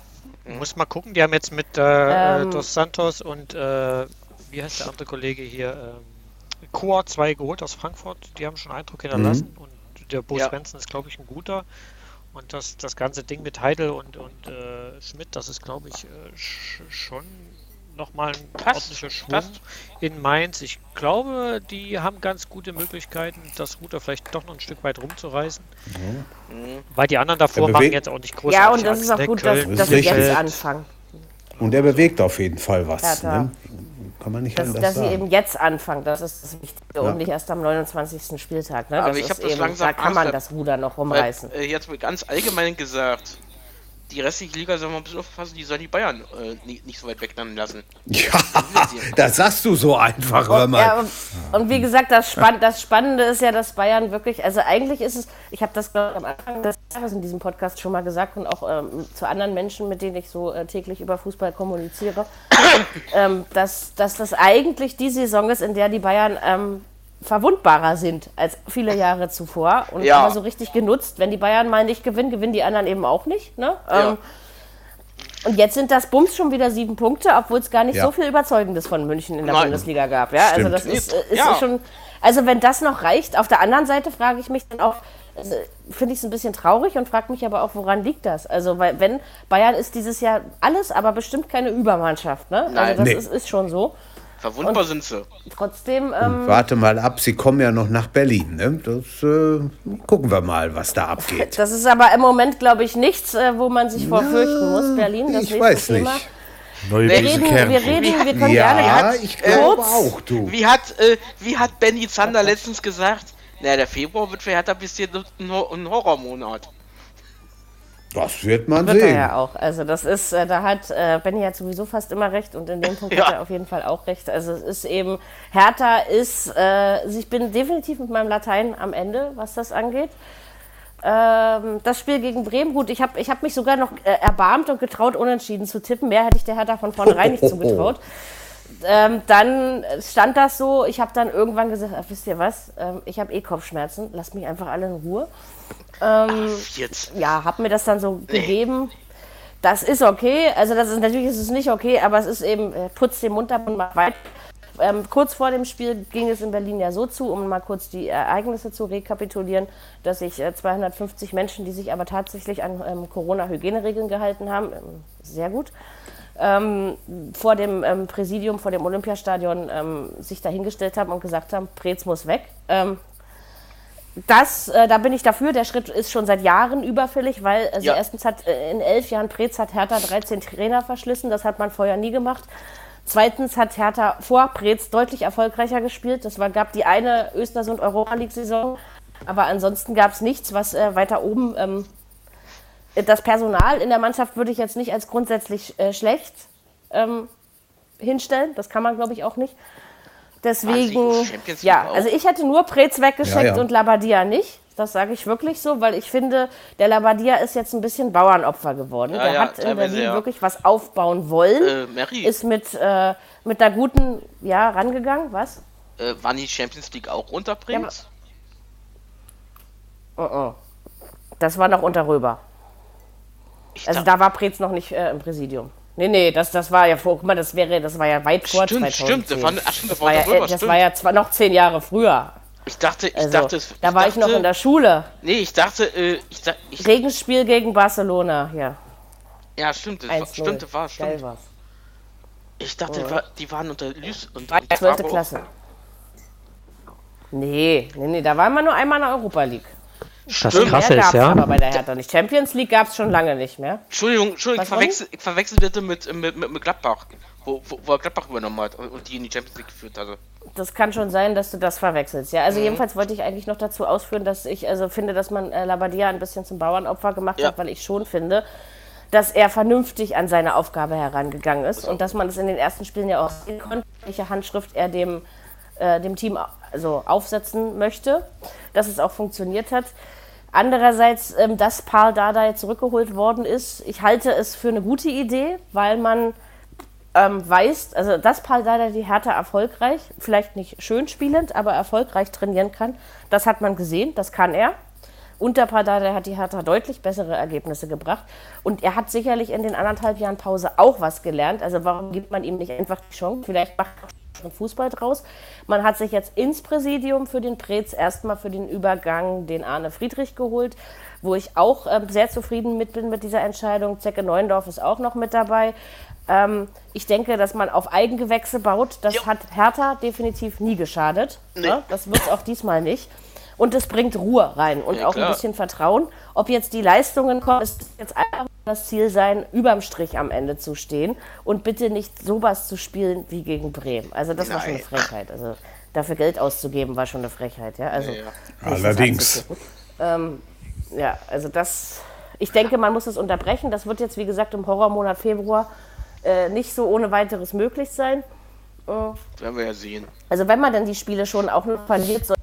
Muss mal gucken, die haben jetzt mit äh, ähm, Dos Santos und äh, wie heißt der andere Kollege hier? Ähm, Chor 2 geholt aus Frankfurt, die haben schon Eindruck hinterlassen mhm. und der Bo ja. Svensson ist, glaube ich, ein guter. Und das, das ganze Ding mit Heidel und, und äh, Schmidt, das ist, glaube ich, äh, schon nochmal ein passt, ordentlicher Schwung passt. in Mainz. Ich glaube, die haben ganz gute Möglichkeiten, das Ruder vielleicht doch noch ein Stück weit rumzureißen. Mhm. Weil die anderen davor machen jetzt auch nicht groß. Ja, und das ist auch gut, dass, dass wir jetzt anfangen. Und er bewegt auf jeden Fall was. Ne? Kann man nicht dass, anders dass sagen. sie eben jetzt anfangen, das ist das Wichtige ja. und nicht erst am 29. Spieltag. Ne? Aber ich habe das eben, langsam Da kann man das Ruder noch rumreißen. Weil, äh, jetzt ganz allgemein gesagt, die restliche Liga soll man ein bisschen aufpassen, die sollen die Bayern äh, nicht, nicht, so weit wegnehmen lassen. Ja, das sagst du so einfach, hör mal. Ja, und, und, wie gesagt, das, Spann das, Spannende ist ja, dass Bayern wirklich, also eigentlich ist es, ich habe das glaube am Anfang des Jahres in diesem Podcast schon mal gesagt und auch ähm, zu anderen Menschen, mit denen ich so äh, täglich über Fußball kommuniziere, ähm, dass, dass das eigentlich die Saison ist, in der die Bayern ähm, verwundbarer sind als viele Jahre zuvor und ja. immer so richtig genutzt. Wenn die Bayern mal nicht gewinnen, gewinnen die anderen eben auch nicht. Ne? Ja. Ähm, und jetzt sind das Bums schon wieder sieben Punkte, obwohl es gar nicht ja. so viel Überzeugendes von München in der Nein. Bundesliga gab. Ja, also das ist, ist, ist schon. Also wenn das noch reicht, auf der anderen Seite frage ich mich dann auch, also finde ich es ein bisschen traurig und frage mich aber auch, woran liegt das? Also weil wenn Bayern ist dieses Jahr alles, aber bestimmt keine Übermannschaft. Ne? Also das nee. ist, ist schon so. Verwundbar und sind sie. Trotzdem. Ähm, warte mal ab, sie kommen ja noch nach Berlin. Ne? Das äh, gucken wir mal, was da abgeht. Das ist aber im Moment, glaube ich, nichts, äh, wo man sich vorfürchten muss. Berlin, das ich weiß Thema. nicht. Neue wir, reden, wir reden, wir können ja, gerne. Ja, ich glaube auch, du. Wie hat, äh, wie hat Benny Zander letztens gesagt? Na, der Februar wird für Hertha bis hier ein Horrormonat. Das wird man wird sehen. Er ja auch. Also das ist, äh, da hat äh, Benny hat sowieso fast immer recht und in dem Punkt ja. hat er auf jeden Fall auch recht. Also es ist eben, Hertha ist, äh, ich bin definitiv mit meinem Latein am Ende, was das angeht. Ähm, das Spiel gegen Bremen, gut, ich habe ich hab mich sogar noch äh, erbarmt und getraut, unentschieden zu tippen. Mehr hätte ich der Hertha von vornherein nicht zugetraut. Ähm, dann stand das so, ich habe dann irgendwann gesagt, ach, wisst ihr was, ähm, ich habe eh Kopfschmerzen, lasst mich einfach alle in Ruhe. Ähm, Ach, jetzt. Ja, habe mir das dann so nee. gegeben. Das ist okay. Also das ist natürlich ist es nicht okay, aber es ist eben, äh, putzt den Mund ab und macht weiter. Ähm, kurz vor dem Spiel ging es in Berlin ja so zu, um mal kurz die Ereignisse zu rekapitulieren, dass sich äh, 250 Menschen, die sich aber tatsächlich an ähm, Corona-Hygieneregeln gehalten haben, ähm, sehr gut, ähm, vor dem ähm, Präsidium, vor dem Olympiastadion ähm, sich dahingestellt haben und gesagt haben, Preetz muss weg. Ähm, das, äh, da bin ich dafür. Der Schritt ist schon seit Jahren überfällig, weil also ja. erstens hat äh, in elf Jahren Preetz hat Hertha 13 Trainer verschlissen. Das hat man vorher nie gemacht. Zweitens hat Hertha vor Preetz deutlich erfolgreicher gespielt. Das war, gab die eine Östersund Europa League Saison, aber ansonsten gab es nichts, was äh, weiter oben ähm, das Personal in der Mannschaft würde ich jetzt nicht als grundsätzlich äh, schlecht ähm, hinstellen. Das kann man, glaube ich, auch nicht. Deswegen, ja, also ich hätte nur Prez weggeschickt ja, ja. und Labadia nicht. Das sage ich wirklich so, weil ich finde, der Labadia ist jetzt ein bisschen Bauernopfer geworden. Ja, der hat in Berlin wirklich was aufbauen wollen. Äh, ist mit, äh, mit der guten, ja, rangegangen. Was? Äh, war die Champions League auch unter Prinz? Oh, oh. Das war noch unter Röber. Ich also da war Preetz noch nicht äh, im Präsidium. Nee, nee, das, das war ja vor, guck mal, das wäre, das war ja weit vor stimmt, 2010. Stimmt, das war, ach, stimmt, das war, ja, darüber, das war ja zwar noch zehn Jahre früher. Ich dachte, ich also, dachte, da war dachte, ich noch in der Schule. Nee, ich dachte, äh, ich, ich Regenspiel gegen Barcelona, ja. Ja, stimmt, das war, stimmt, das war, stimmt. Geil war's. Ich dachte, oh. die waren unter Lys und, und 12. Klasse. Nee, nee, nee, da waren wir nur einmal in der Europa League. Das Stimmt. krasse ist, ja. aber bei der Hertha nicht. Champions League gab es schon lange nicht mehr. Entschuldigung, Entschuldigung, ich verwechsel, ich verwechsel bitte mit, mit, mit, mit Gladbach, wo, wo, wo, er Gladbach übernommen hat und die in die Champions League geführt hatte. Das kann schon sein, dass du das verwechselst. Ja, also mhm. jedenfalls wollte ich eigentlich noch dazu ausführen, dass ich also finde, dass man äh, Labadia ein bisschen zum Bauernopfer gemacht ja. hat, weil ich schon finde, dass er vernünftig an seine Aufgabe herangegangen ist also. und dass man es in den ersten Spielen ja auch sehen konnte, welche Handschrift er dem, äh, dem Team also aufsetzen möchte, dass es auch funktioniert hat. Andererseits, ähm, dass Paul Dada zurückgeholt worden ist, ich halte es für eine gute Idee, weil man ähm, weiß, also dass Paul Dada die Hertha erfolgreich, vielleicht nicht schön spielend, aber erfolgreich trainieren kann, das hat man gesehen, das kann er. Unter Pardada hat die Hertha deutlich bessere Ergebnisse gebracht. Und er hat sicherlich in den anderthalb Jahren Pause auch was gelernt. Also warum gibt man ihm nicht einfach die Chance? Vielleicht macht er schon Fußball draus. Man hat sich jetzt ins Präsidium für den Prez erstmal für den Übergang den Arne Friedrich geholt, wo ich auch äh, sehr zufrieden mit bin mit dieser Entscheidung. Zecke Neuendorf ist auch noch mit dabei. Ähm, ich denke, dass man auf Eigengewächse baut. Das jo. hat Hertha definitiv nie geschadet. Nee. Ja, das wird es auch diesmal nicht. Und es bringt Ruhe rein und ja, auch klar. ein bisschen Vertrauen. Ob jetzt die Leistungen kommen, ist jetzt einfach das Ziel sein, überm Strich am Ende zu stehen und bitte nicht sowas zu spielen wie gegen Bremen. Also das Nein. war schon eine Frechheit. Also dafür Geld auszugeben war schon eine Frechheit. Ja, also ja, ja. allerdings. Ähm, ja, also das. Ich denke, man muss es unterbrechen. Das wird jetzt, wie gesagt, im Horrormonat Februar äh, nicht so ohne weiteres möglich sein. Äh, werden wir ja sehen. Also wenn man dann die Spiele schon auch noch verliert, soll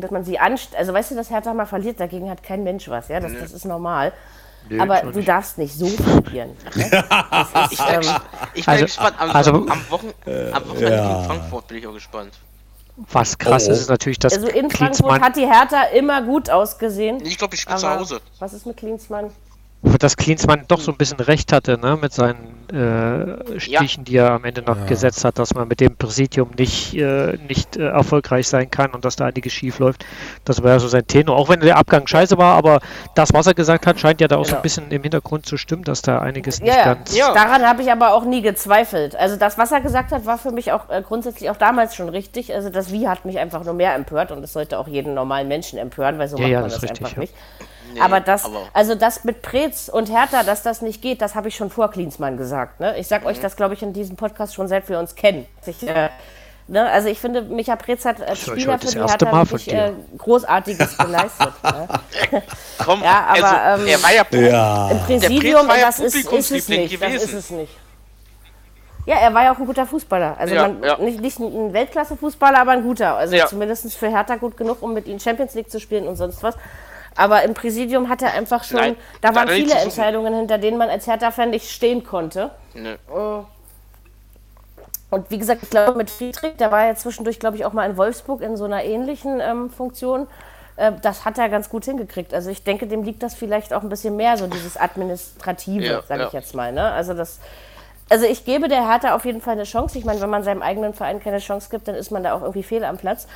dass man sie anst also weißt du, dass Hertha mal verliert, dagegen hat kein Mensch was, ja, das, nee. das ist normal. Nee, aber du nicht. darfst nicht so verlieren. Ne? ist, ich, ähm, ich bin also, gespannt. Am, also, am, Wochen, äh, am Wochenende ja. in Frankfurt bin ich auch gespannt. Was krass oh. ist, ist natürlich, dass Also in Klinsmann Frankfurt hat die Hertha immer gut ausgesehen. Ich glaube, ich spiele zu Hause. Was ist mit Klinsmann? Dass Klinsmann doch so ein bisschen recht hatte, ne, mit seinen äh, Stichen, ja. die er am Ende noch ja. gesetzt hat, dass man mit dem Präsidium nicht, äh, nicht äh, erfolgreich sein kann und dass da einiges schief läuft. Das war ja so sein Tenor. Auch wenn der Abgang scheiße war, aber das, was er gesagt hat, scheint ja da auch genau. so ein genau. bisschen im Hintergrund zu stimmen, dass da einiges nicht ja, ganz. Ja, daran habe ich aber auch nie gezweifelt. Also das, was er gesagt hat, war für mich auch äh, grundsätzlich auch damals schon richtig. Also das Wie hat mich einfach nur mehr empört und es sollte auch jeden normalen Menschen empören, weil so macht man das, das richtig, einfach nicht. Nee, aber das, aber also das mit Preetz und Hertha, dass das nicht geht, das habe ich schon vor Klinsmann gesagt. Ne? Ich sage mhm. euch das, glaube ich, in diesem Podcast schon seit wir uns kennen. Ich, äh, ne? Also ich finde, Micha Preetz hat als Spieler für die Hertha wirklich äh, Großartiges geleistet. ne? Komm, ja, aber also, ähm, er war ja, ja. im Präsidium, ja das ist, ist es nicht. Das ist es nicht. Ja, er war ja auch ein guter Fußballer. Also ja, man, ja. Nicht, nicht, ein Weltklasse-Fußballer, aber ein guter. Also ja. zumindest für Hertha gut genug, um mit ihm Champions League zu spielen und sonst was. Aber im Präsidium hat er einfach schon, Nein, da waren viele Entscheidungen, hinter denen man als Hertha-Fan nicht stehen konnte. Nee. Mm. Und wie gesagt, ich glaube mit Friedrich, der war ja zwischendurch, glaube ich, auch mal in Wolfsburg in so einer ähnlichen ähm, Funktion. Äh, das hat er ganz gut hingekriegt. Also ich denke, dem liegt das vielleicht auch ein bisschen mehr, so dieses Administrative, ja, sage ja. ich jetzt mal. Ne? Also das, also ich gebe der Hertha auf jeden Fall eine Chance. Ich meine, wenn man seinem eigenen Verein keine Chance gibt, dann ist man da auch irgendwie fehl am Platz.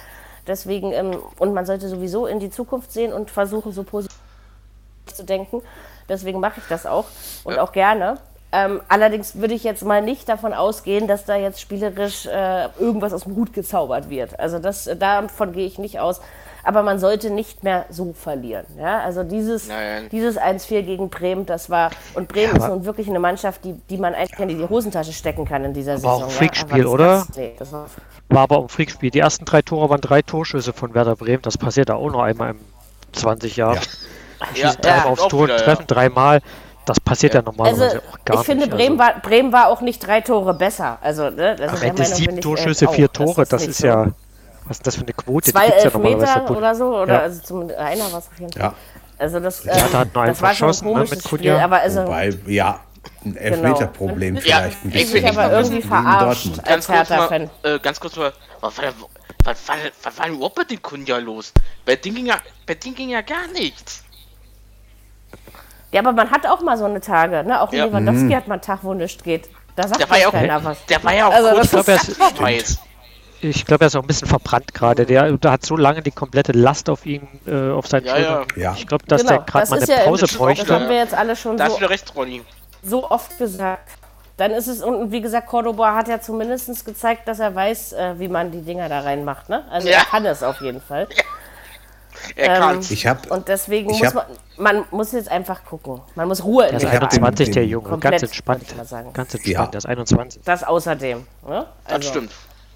Deswegen, ähm, und man sollte sowieso in die Zukunft sehen und versuchen, so positiv zu denken. Deswegen mache ich das auch und ja. auch gerne. Ähm, allerdings würde ich jetzt mal nicht davon ausgehen, dass da jetzt spielerisch äh, irgendwas aus dem Hut gezaubert wird. Also das, äh, davon gehe ich nicht aus. Aber man sollte nicht mehr so verlieren. Ja? Also dieses, dieses 1-4 gegen Bremen, das war. Und Bremen ja, ist nun wirklich eine Mannschaft, die, die man eigentlich in die Hosentasche stecken kann in dieser Saison. War auch ein Freakspiel, ja? oder? Nee, war, war aber auch ein Freakspiel. Die ersten drei Tore waren drei Torschüsse von Werder Bremen. Das passiert da auch noch einmal in 20 Jahren. Ja. Schießen ja, aufs Tor, wieder, treffen dreimal. Das passiert ja, ja normalerweise also, auch gar ich nicht. Ich finde, Bremen, also. war, Bremen war auch nicht drei Tore besser. Also, ne, das Am Ende sieben Torschüsse, äh, vier Tore, das, das ist, so. Was ist das für eine Quote? Zwei Elfmeter ja oder so, oder ja. also zum einer war es auf jeden Fall. Ja. Also das, äh, ja, da hat noch das war schon ein ne, komisches ne, Spiel, aber also Wobei, ja, ein genau. Elfmeterproblem genau. vielleicht ein bisschen. Ich aber irgendwie verarscht als Hertha-Fan. Äh, ganz kurz mal, was war, was, was, was war denn überhaupt bei dem Kunja los? Bei dem ging ja, bei dem ging ja gar nichts. Ja, aber man hat auch mal so eine Tage, ne? Auch ja. Lewandowski mhm. hat mal einen Tag, wo nichts geht. Da sagt der war ja auch, keiner was. Der war ja auch also, kurz vor ich glaube, er ist auch ein bisschen verbrannt gerade. Der, der hat so lange die komplette Last auf ihn, äh, auf seinen ja, Schultern. Ja. Ich glaube, dass genau, der gerade mal eine ja Pause bräuchte. Das haben wir jetzt alle schon so, recht, so, oft gesagt. Dann ist es, und wie gesagt, Cordoba hat ja zumindest gezeigt, dass er weiß, äh, wie man die Dinger da reinmacht. Ne? Also ja. er kann es auf jeden Fall. Ja. Er ähm, ich hab, und deswegen muss man, man muss jetzt einfach gucken. Man muss Ruhe in Der ist 21, der Junge. Komplett, ganz entspannt. Ganz entspannt, ja. ist 21. Das außerdem. Ne? Also, das stimmt.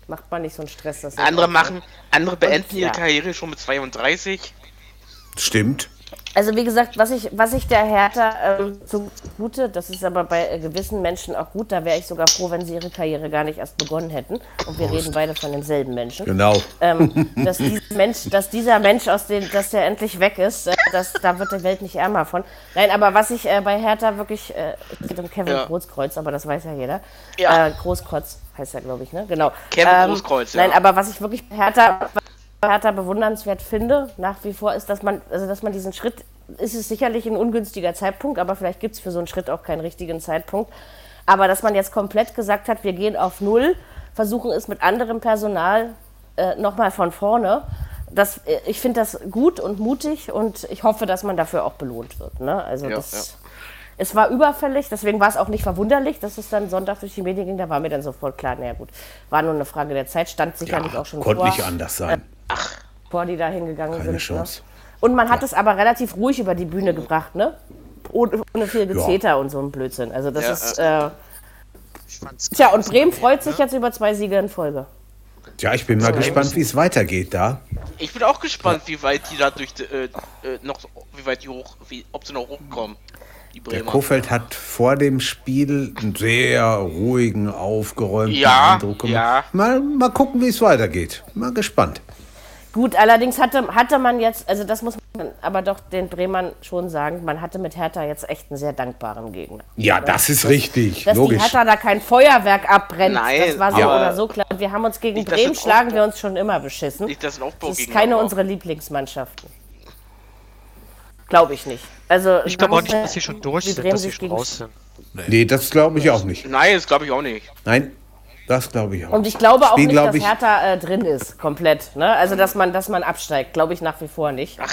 Macht man nicht so einen Stress. andere machen, andere beenden und, ihre ja. Karriere schon mit 32. Stimmt. Also wie gesagt, was ich, was ich der Hertha äh, zugute, das ist aber bei äh, gewissen Menschen auch gut, da wäre ich sogar froh, wenn sie ihre Karriere gar nicht erst begonnen hätten. Und wir Prost. reden beide von denselben Menschen. Genau. Ähm, dass, Mensch, dass, dieser Mensch, aus dem, dass der endlich weg ist, äh, das, da wird die Welt nicht ärmer von. Nein, aber was ich äh, bei Hertha wirklich, äh, es geht um Kevin ja. Großkreuz, aber das weiß ja jeder. Ja. Äh, Großkreuz heißt er, glaube ich, ne? Genau. Kevin ähm, Großkreuz, ja. Nein, aber was ich wirklich bei Hertha Hertha bewundernswert finde, nach wie vor, ist, dass man, also dass man diesen Schritt, ist es sicherlich ein ungünstiger Zeitpunkt, aber vielleicht gibt es für so einen Schritt auch keinen richtigen Zeitpunkt. Aber dass man jetzt komplett gesagt hat, wir gehen auf Null, versuchen es mit anderem Personal äh, nochmal von vorne, das, äh, ich finde das gut und mutig und ich hoffe, dass man dafür auch belohnt wird. Ne? Also ja, das, ja. Es war überfällig, deswegen war es auch nicht verwunderlich, dass es dann Sonntag durch die Medien ging. Da war mir dann sofort klar, naja gut, war nur eine Frage der Zeit, stand sicherlich ja, auch schon konnte vor. Konnte nicht anders sein. Äh, Ach, bevor die da hingegangen Keine sind. Ne? Chance. Ne? Und man hat ja. es aber relativ ruhig über die Bühne gebracht, ne? Ohne, ohne viel Gezeter ja. und so ein Blödsinn. Also das ja, ist. Äh, Tja, und Bremen freut sich jetzt über zwei Siege in Folge. Tja, ich bin mal gespannt, wie es weitergeht da. Ich bin auch gespannt, wie weit die da durch äh, äh, noch, wie weit die hoch, wie, ob sie noch hochkommen. Der Kofeld hat vor dem Spiel einen sehr ruhigen, aufgeräumten ja, Eindruck gemacht. Ja. Mal, mal gucken, wie es weitergeht. Mal gespannt. Gut, allerdings hatte, hatte man jetzt, also das muss man aber doch den Bremern schon sagen, man hatte mit Hertha jetzt echt einen sehr dankbaren Gegner. Ja, das ist richtig, dass logisch. Dass die Hertha da kein Feuerwerk abbrennt, Nein, das war so oder so klar. Wir haben uns gegen nicht, Bremen schlagen wir uns schon immer beschissen. Nicht, das, das ist keine unserer Lieblingsmannschaften. Glaube ich nicht. Also, ich glaube auch nicht, dass sie schon durch sind, dass sie schon raus sind. Nee, nee das glaube ich auch nicht. Nein, das glaube ich auch nicht. Nein, das glaube ich auch. Und ich glaube auch Spiel, nicht, dass Hertha äh, drin ist, komplett. Ne? Also, dass man, dass man absteigt, glaube ich nach wie vor nicht. Ach.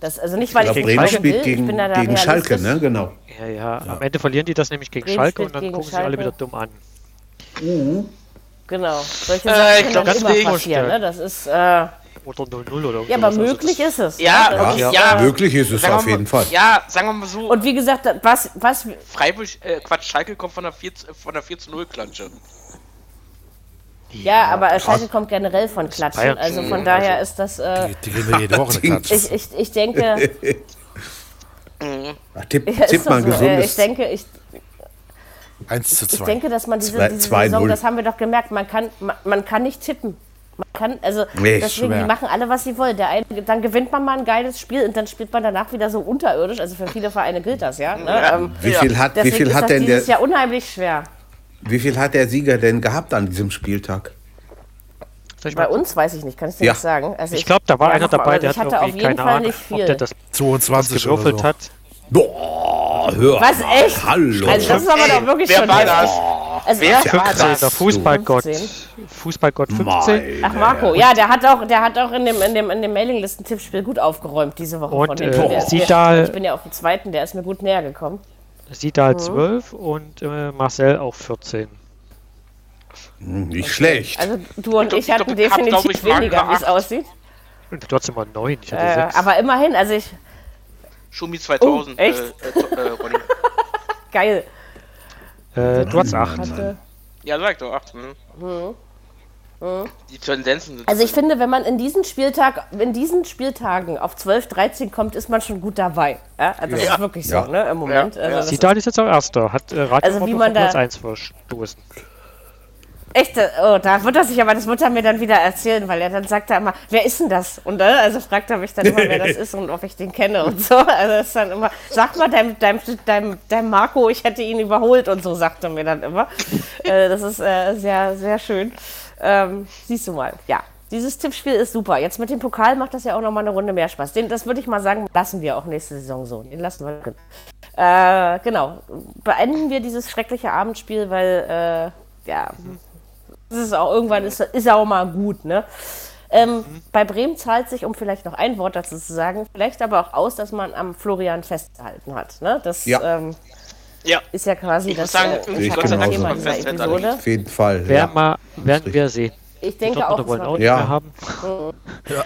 Das, also nicht, weil ich, ich Bremen spielt will. gegen, gegen Schalke, ne? Genau. Ja, ja, ja, Am Ende verlieren die das nämlich gegen Bremen Schalke und dann gucken Schalke. sie alle wieder dumm an. Mhm. Genau. Solche äh, Sachen ich glaube, immer passieren. Ne? Das ist. Äh, oder 0-0 oder Ja, aber also möglich ist es. Ja, ja, ja, ja, möglich ist es auf jeden Fall. Ja, sagen wir mal so. Und wie gesagt, was. was Freiburg, äh, Quatsch, Schalke kommt von der 4, von der 4 zu 0 Klatsche. Ja, aber Schalke kommt generell von Klatschen. Also von daher ist das. Äh, die, die gewinnen jede Woche eine Klatsche. Ich, ich, ich denke. Ach, tipp, ja, tipp mal so. gesundes. Ich denke, ich. 1 zu 2. Ich denke, dass man diese, zwei, diese Saison, das haben wir doch gemerkt, man kann, man, man kann nicht tippen. Man kann, also nee, deswegen, die machen alle, was sie wollen. Der eine, dann gewinnt man mal ein geiles Spiel und dann spielt man danach wieder so unterirdisch. Also für viele Vereine gilt das, ja. Ne? ja. Ähm, wie viel hat, wie viel hat denn der? Das ist ja unheimlich schwer. Wie viel hat der Sieger denn gehabt an diesem Spieltag? Bei uns weiß ich nicht, kann ich dir ja. nicht sagen. Also ich, ich glaube, da war einer dabei, der hat irgendwie keine Fall Ahnung, ob der das 22 gewürfelt so. hat. Boah, hör Was, echt? Hallo. Also das ist aber Ey, doch wirklich wer schon war das? also wer 15, der Fußballgott. Fußballgott 15. Meine Ach, Marco, ja, der hat auch, der hat auch in dem, in dem, in dem Mailinglisten-Tippspiel gut aufgeräumt diese Woche. Und von äh, Sidal, ich bin ja auf dem zweiten, der ist mir gut näher gekommen. Sidal mhm. 12 und äh, Marcel auch 14. Hm, nicht okay. schlecht. Also du und ich, ich hatten definitiv ich, weniger, wie es aussieht. Und trotzdem mal 9, ich hatte äh, 6. Aber immerhin, also ich... Schumi 2000. Oh, echt? Äh, äh, äh Geil. Äh, du hast 8. Ja, sag doch 8. Hm. Mhm. Mhm. Die Tendenzen sind. Also ich finde, wenn man in diesen Spieltag, in diesen Spieltagen auf 12, 13 kommt, ist man schon gut dabei. Ja? Also das ja. ist wirklich so, ja. ne? Im Moment. Ja. Also Zidane ist jetzt auch Erster, hat äh, also wie man da, Platz 1 verstoßen. Echt? Oh, da wird er sich aber, das wird er mir dann wieder erzählen, weil er dann sagt er immer, wer ist denn das? Und äh, also fragt er mich dann immer, wer das ist und ob ich den kenne und so. Also ist dann immer, sag mal deinem, deinem, deinem, deinem Marco, ich hätte ihn überholt und so, sagt er mir dann immer. äh, das ist äh, sehr, sehr schön. Ähm, siehst du mal, ja. Dieses Tippspiel ist super. Jetzt mit dem Pokal macht das ja auch nochmal eine Runde mehr Spaß. Den, das würde ich mal sagen, lassen wir auch nächste Saison so. Den lassen wir drin. Äh, genau. Beenden wir dieses schreckliche Abendspiel, weil, äh, ja, das ist auch irgendwann ist, ist auch mal gut, ne? Ähm, mhm. Bei Bremen zahlt sich, um vielleicht noch ein Wort dazu zu sagen, vielleicht aber auch aus, dass man am Florian festgehalten hat. Ne? Das ja. Ähm, ja. ist ja quasi ich das sagen, äh, Gott sei Dank Thema dieser Episode. Auf jeden Fall. Wer ja. mal, werden wir sehen. Ich denke auch. wollen auch ja. haben. ja.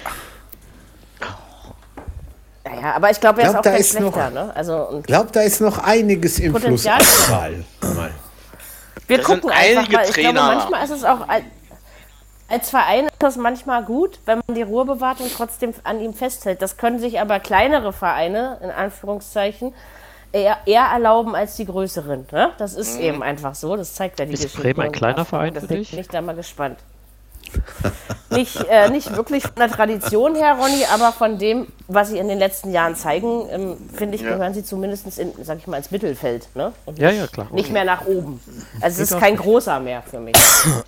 Naja, aber ich glaube, er ist auch kein schlechter. Ne? Also, ich glaube, da ist noch einiges im Potenzial Fluss. Wir das gucken einfach mal. Ich Trainer. glaube, manchmal ist es auch als Verein ist das manchmal gut, wenn man die Ruhe bewahrt und trotzdem an ihm festhält. Das können sich aber kleinere Vereine, in Anführungszeichen, eher, eher erlauben als die größeren. Ne? Das ist mhm. eben einfach so. Das zeigt ja die ist Geschichte. Ist Bremen ein kleiner Verein für dich? Bin ich da mal gespannt nicht, äh, nicht wirklich von der Tradition her, Ronny, aber von dem, was sie in den letzten Jahren zeigen, ähm, finde ich, ja. gehören sie zumindest in, sag ich mal, ins Mittelfeld. Ne? Und ja, ja, klar. Nicht mehr nach oben. Also es ist kein großer mehr für mich.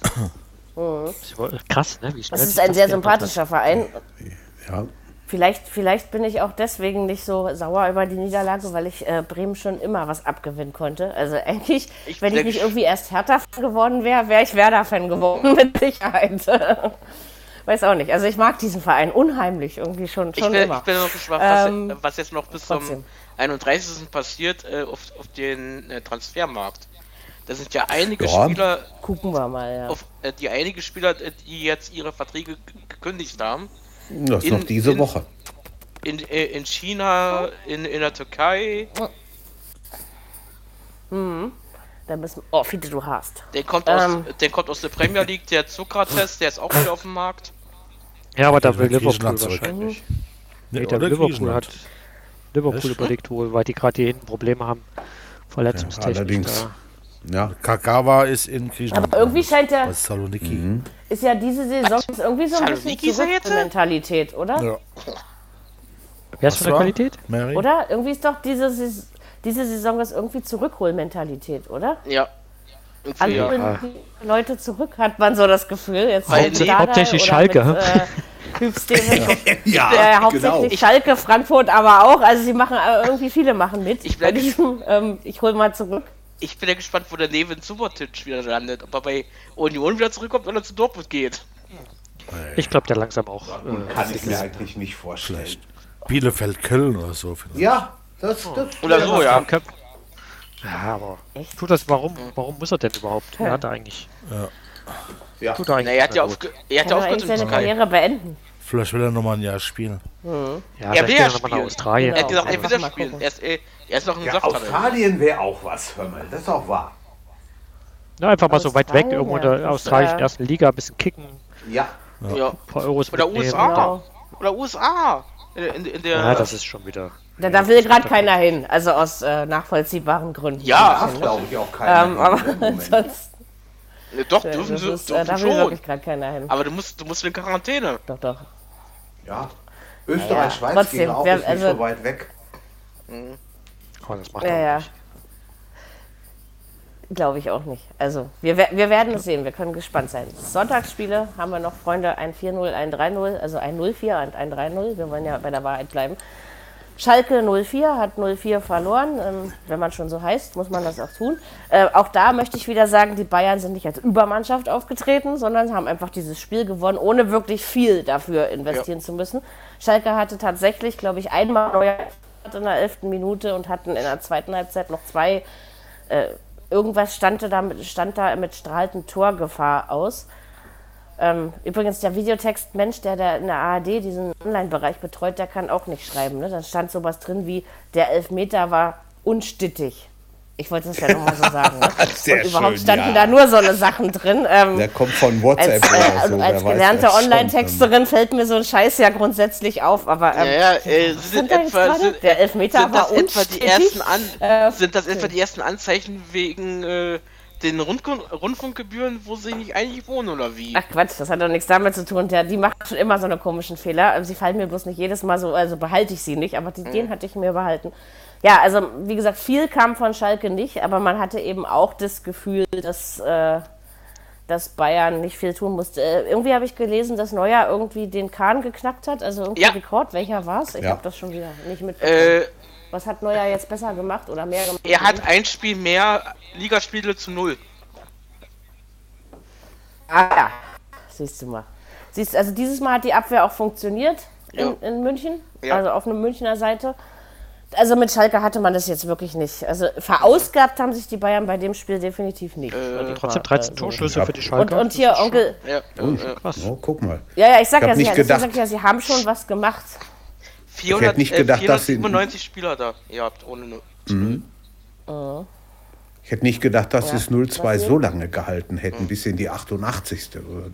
mhm. Krass, ne? Wie schnell das ist ein sehr sympathischer Verein. Ja. Vielleicht, vielleicht bin ich auch deswegen nicht so sauer über die Niederlage, weil ich äh, Bremen schon immer was abgewinnen konnte. Also eigentlich, ich wenn ich nicht irgendwie erst Hertha-Fan geworden wäre, wäre ich Werder-Fan geworden, mit Sicherheit. Weiß auch nicht. Also ich mag diesen Verein unheimlich irgendwie schon, schon ich bin, immer. Ich bin noch gespannt, was, ähm, was, jetzt noch bis trotzdem. zum 31. passiert äh, auf, auf den äh, Transfermarkt. Da sind ja einige ja. Spieler. Gucken wir mal, ja. Auf, äh, die einige Spieler, äh, die jetzt ihre Verträge gekündigt haben das ist noch diese in, Woche. In, äh, in China, in, in der Türkei. Mhm. Da müssen. Oh, viele du hast. Der kommt, aus, ähm. der kommt aus der Premier League, der Zuckertest, der ist auch wieder auf dem Markt. Ja, aber da will Liverpool wahrscheinlich. Nee, der Liverpool hat Liverpool überlegt wohl, weil die gerade hier hinten Probleme haben. Verletzungstechnisch. Ja, allerdings. Da. Ja, Kagawa ist in Griechenland. Aber irgendwie scheint der. Saloniki. Mhm. Ist ja diese Saison ist irgendwie so ein bisschen Zurückmentalität, oder? Ja. Wer ist von der Qualität? Mary? Oder? Irgendwie ist doch diese, diese Saison ist irgendwie Zurückholmentalität, oder? Ja. Alle ja. Leute zurück, hat man so das Gefühl. Jetzt hauptsächlich Schalke. Mit, äh, ja, ja äh, hauptsächlich genau. Schalke, Frankfurt aber auch. Also sie machen äh, irgendwie viele machen mit. Ich, bei diesem, ähm, ich hole mal zurück ich bin ja gespannt, wo der Neven Subotic wieder landet. Ob er bei Union wieder zurückkommt oder zu Dortmund geht. Ich glaube, der langsam auch. Äh, kann ich mir eigentlich nicht vorstellen. Bielefeld, Köln oder so. Vielleicht. Ja, das, das Oder so, ja. Ja, aber Echt? tut das, warum, warum muss er denn überhaupt? Er hat er eigentlich. Ja. ja. Tut er eigentlich. Na, er hat ja, auf, er hat ja aufgehört seine Karriere beenden. Vielleicht will er nochmal ein Jahr spielen. Mhm. Ja, er will ja spielen. Nach Australien. Er hat gesagt, er will ja spielen. Er ist, er ist noch ein ja, Australien wäre auch was, hör mal. Das ist auch wahr. Ja, einfach mal so weit weg, irgendwo in der australischen äh, ersten Liga ein bisschen kicken. Ja. ja. Ein paar Euros Oder mitnehmen. USA. Genau. Oder USA. In, in, der ja, das ist schon wieder. Da, da will gerade keiner hin, also aus äh, nachvollziehbaren Gründen. Ja, glaube ich auch keiner. Ähm, aber sonst. Ne, doch, dürfen sie ist, dürfen Da will wirklich gerade keiner hin. Aber du musst, du musst in Quarantäne. Doch, doch. Ja. Österreich, ja, Schweiz trotzdem, geht auch wer, nicht also, so weit weg. Mhm. Oh, das macht ja, ja. Glaube ich auch nicht. Also, wir, wir werden es sehen. Wir können gespannt sein. Sonntagsspiele haben wir noch, Freunde, ein 4-0, ein 3-0, also ein 0-4 und ein 3-0. Wir wollen ja bei der Wahrheit bleiben. Schalke 04 hat 04 verloren. Ähm, wenn man schon so heißt, muss man das auch tun. Äh, auch da möchte ich wieder sagen, die Bayern sind nicht als Übermannschaft aufgetreten, sondern haben einfach dieses Spiel gewonnen, ohne wirklich viel dafür investieren ja. zu müssen. Schalke hatte tatsächlich, glaube ich, einmal Neuer in der elften Minute und hatten in der zweiten Halbzeit noch zwei. Äh, irgendwas stand da, mit, stand da mit strahlenden Torgefahr aus. Ähm, übrigens, der Videotext-Mensch, der, der in der ARD diesen Online-Bereich betreut, der kann auch nicht schreiben. Ne? Da stand sowas drin wie, der Elfmeter war unstittig. Ich wollte es ja nochmal so sagen. Ne? Sehr und überhaupt schön, standen ja. da nur so eine Sachen drin. Ähm, Der kommt von WhatsApp als, äh, also so, als gelernte Online-Texterin fällt mir so ein Scheiß ja grundsätzlich auf, aber ähm, ja, ja, äh, sind, etwa, sind, der Elfmeter sind das war etwa die ersten an, äh, Sind das etwa die ersten Anzeichen wegen äh, den Rundfunk Rundfunkgebühren, wo sie nicht eigentlich wohnen oder wie? Ach Quatsch, das hat doch nichts damit zu tun. Ja, die machen schon immer so eine komischen Fehler. Sie fallen mir bloß nicht jedes Mal so, also behalte ich sie nicht, aber die, mhm. den hatte ich mir behalten. Ja, also wie gesagt, viel kam von Schalke nicht, aber man hatte eben auch das Gefühl, dass, äh, dass Bayern nicht viel tun musste. Äh, irgendwie habe ich gelesen, dass Neuer irgendwie den Kahn geknackt hat, also irgendwie ja. Rekord. Welcher war es? Ich ja. habe das schon wieder nicht mitbekommen. Äh, Was hat Neuer jetzt besser gemacht oder mehr gemacht? Er hat ein Spiel mehr Ligaspiele zu null. Ah ja, siehst du mal. Siehst, also dieses Mal hat die Abwehr auch funktioniert in, ja. in München, ja. also auf einer Münchner Seite. Also mit Schalke hatte man das jetzt wirklich nicht. Also verausgabt haben sich die Bayern bei dem Spiel definitiv nicht. Äh, trotzdem 13 also, Torschüsse für die Schalke. Und, und hier Onkel. Ja, oh, krass. Oh, guck mal. Ja, ja, ich sag, ich ja, sie, gedacht, sag ja, sie haben schon was gemacht. 400, ich hätte nicht gedacht, äh, 497 dass sie... Spieler da ihr habt ohne. Mhm. Oh. Ich hätte nicht gedacht, dass ja. es 0-2 so lange gehalten hätten, bis in die 88.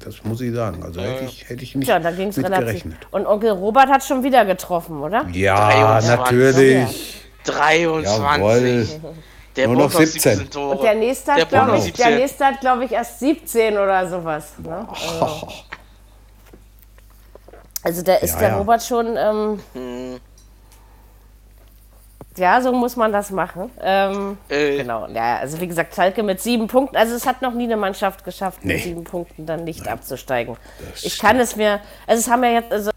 Das muss ich sagen. Also hätte ich, hätte ich nicht ja, ging's mit relativ. gerechnet. Und Onkel Robert hat schon wieder getroffen, oder? Ja, 23. natürlich. 23. Der Nur noch 17. Und der nächste hat, glaube ich, der nächste hat, glaube ich, erst 17 oder sowas. Ne? Also, also da ist ja, der Robert schon. Ähm, hm ja, so muss man das machen. Ähm, äh. Genau. Ja, also wie gesagt, Schalke mit sieben Punkten. Also es hat noch nie eine Mannschaft geschafft, nee. mit sieben Punkten dann nicht Nein. abzusteigen. Das ich kann es mir. Also es haben ja jetzt. Also,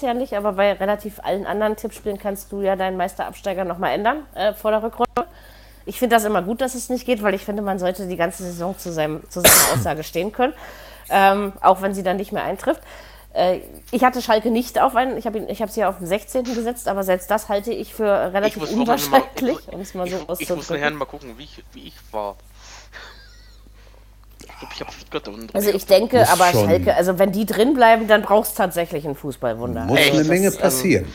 ja nicht, aber bei relativ allen anderen Tippspielen kannst du ja deinen Meisterabsteiger nochmal ändern äh, vor der Rückrunde. Ich finde das immer gut, dass es nicht geht, weil ich finde, man sollte die ganze Saison zu, seinem, zu seiner Aussage stehen können, ähm, auch wenn sie dann nicht mehr eintrifft. Äh, ich hatte Schalke nicht auf einen, ich habe ich hab sie ja auf den 16. gesetzt, aber selbst das halte ich für relativ ich unwahrscheinlich, um es mal so ich, ich muss nachher mal gucken, wie ich, wie ich war. Ich glaub, ich hab also ich denke, aber Schalke, also wenn die drin bleiben, dann brauchst du tatsächlich ein Fußballwunder. Muss also eine Menge das, passieren.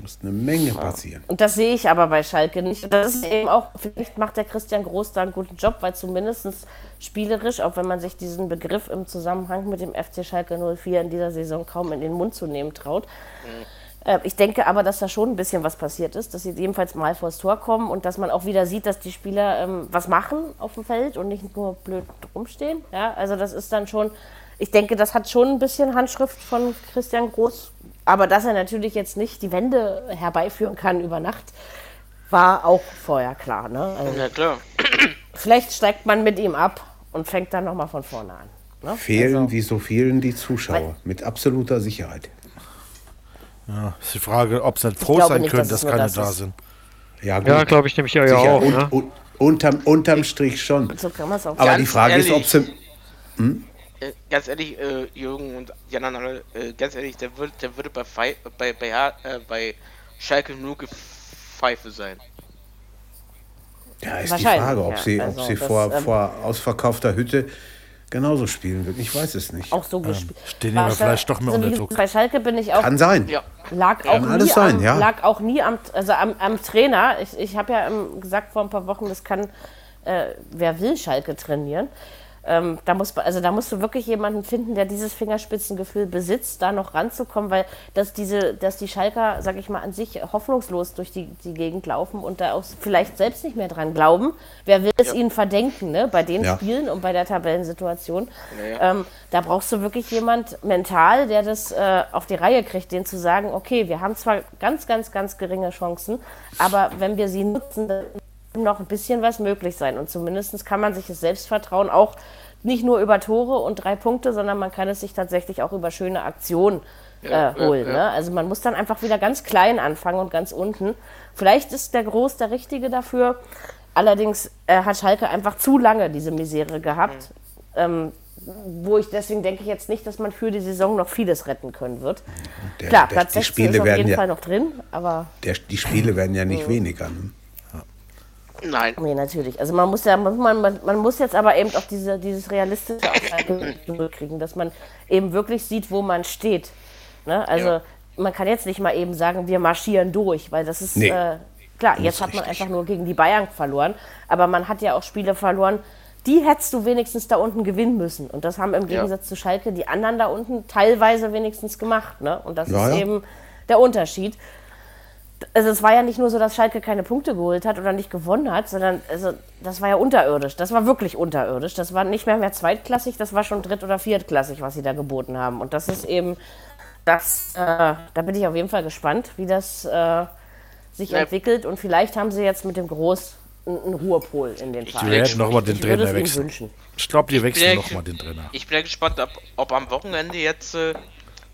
Muss eine Menge passieren. Und das sehe ich aber bei Schalke nicht. Das ist eben auch, vielleicht macht der Christian Groß da einen guten Job, weil zumindest spielerisch, auch wenn man sich diesen Begriff im Zusammenhang mit dem FC Schalke 04 in dieser Saison kaum in den Mund zu nehmen traut. Mhm. ich denke aber, dass da schon ein bisschen was passiert ist, dass sie jedenfalls mal vors Tor kommen und dass man auch wieder sieht, dass die Spieler ähm, was machen auf dem Feld und nicht nur blöd rumstehen. Ja, also das ist dann schon, ich denke, das hat schon ein bisschen Handschrift von Christian Groß aber dass er natürlich jetzt nicht die Wende herbeiführen kann über Nacht, war auch vorher klar. Ne? Also ja, klar. Vielleicht steigt man mit ihm ab und fängt dann nochmal von vorne an. Ne? Fehlen also, wie so fehlen die Zuschauer, mit absoluter Sicherheit. Ja, ist die Frage, ob sie nicht froh sein nicht, können, dass, dass keine das da sind. Ja, ja glaube ich nämlich ja auch. Und, ne? und, unterm, unterm Strich schon. So Aber die Frage ehrlich. ist, ob sie. Hm? Äh, ganz ehrlich, äh, Jürgen und Jan Arnold, äh, ganz ehrlich, der, wird, der würde bei, Fe bei, bei, äh, bei Schalke nur Pfeife sein. Ja, ist die Frage, ob ja, sie, also ob sie das, vor, ähm, vor ausverkaufter Hütte genauso spielen wird. Ich weiß es nicht. Auch so gespielt. Ähm, stehen ja vielleicht doch mehr also unter Druck. Bei Schalke bin ich auch. Kann sein. Ja. Lag auch Kann alles sein, am, ja. Lag auch nie am, also am, am Trainer. Ich, ich habe ja gesagt vor ein paar Wochen, das kann, äh, wer will Schalke trainieren. Ähm, da, muss, also da musst du wirklich jemanden finden, der dieses Fingerspitzengefühl besitzt, da noch ranzukommen, weil dass, diese, dass die Schalker, sag ich mal, an sich hoffnungslos durch die, die Gegend laufen und da auch vielleicht selbst nicht mehr dran glauben. Wer will es ja. ihnen verdenken, ne? bei den ja. Spielen und bei der Tabellensituation? Ja, ähm, da brauchst du wirklich jemand mental, der das äh, auf die Reihe kriegt, den zu sagen, okay, wir haben zwar ganz, ganz, ganz geringe Chancen, aber wenn wir sie nutzen, dann noch ein bisschen was möglich sein. Und zumindest kann man sich das Selbstvertrauen auch nicht nur über Tore und drei Punkte, sondern man kann es sich tatsächlich auch über schöne Aktionen äh, holen. Ja, ja. Ne? Also man muss dann einfach wieder ganz klein anfangen und ganz unten. Vielleicht ist der Groß der Richtige dafür. Allerdings äh, hat Schalke einfach zu lange diese Misere gehabt. Mhm. Ähm, wo ich deswegen denke ich jetzt nicht, dass man für die Saison noch vieles retten können wird. Der, Klar, Platz der, 16 ist auf jeden Fall noch drin, aber. Der, die Spiele werden ja nicht weniger. Ne? Nein. Nee, natürlich. Also man muss ja, man, man, man muss jetzt aber eben auch diese, dieses realistische zurückkriegen, dass man eben wirklich sieht, wo man steht. Ne? Also ja. man kann jetzt nicht mal eben sagen, wir marschieren durch, weil das ist nee. äh, klar, jetzt hat man richtig. einfach nur gegen die Bayern verloren, aber man hat ja auch Spiele verloren, die hättest du wenigstens da unten gewinnen müssen. Und das haben im Gegensatz ja. zu Schalke die anderen da unten teilweise wenigstens gemacht. Ne? Und das ja, ist eben der Unterschied also es war ja nicht nur so, dass Schalke keine Punkte geholt hat oder nicht gewonnen hat, sondern also das war ja unterirdisch. Das war wirklich unterirdisch. Das war nicht mehr mehr zweitklassig, das war schon dritt- oder viertklassig, was sie da geboten haben. Und das ist eben, das, äh, da bin ich auf jeden Fall gespannt, wie das äh, sich ja. entwickelt. Und vielleicht haben sie jetzt mit dem Groß einen Ruhepol in den Verein. Die werden nochmal den Trainer wechseln. Ich glaube, die wechseln nochmal den Trainer. Ich bin ja gespannt, ob, ob am Wochenende jetzt äh,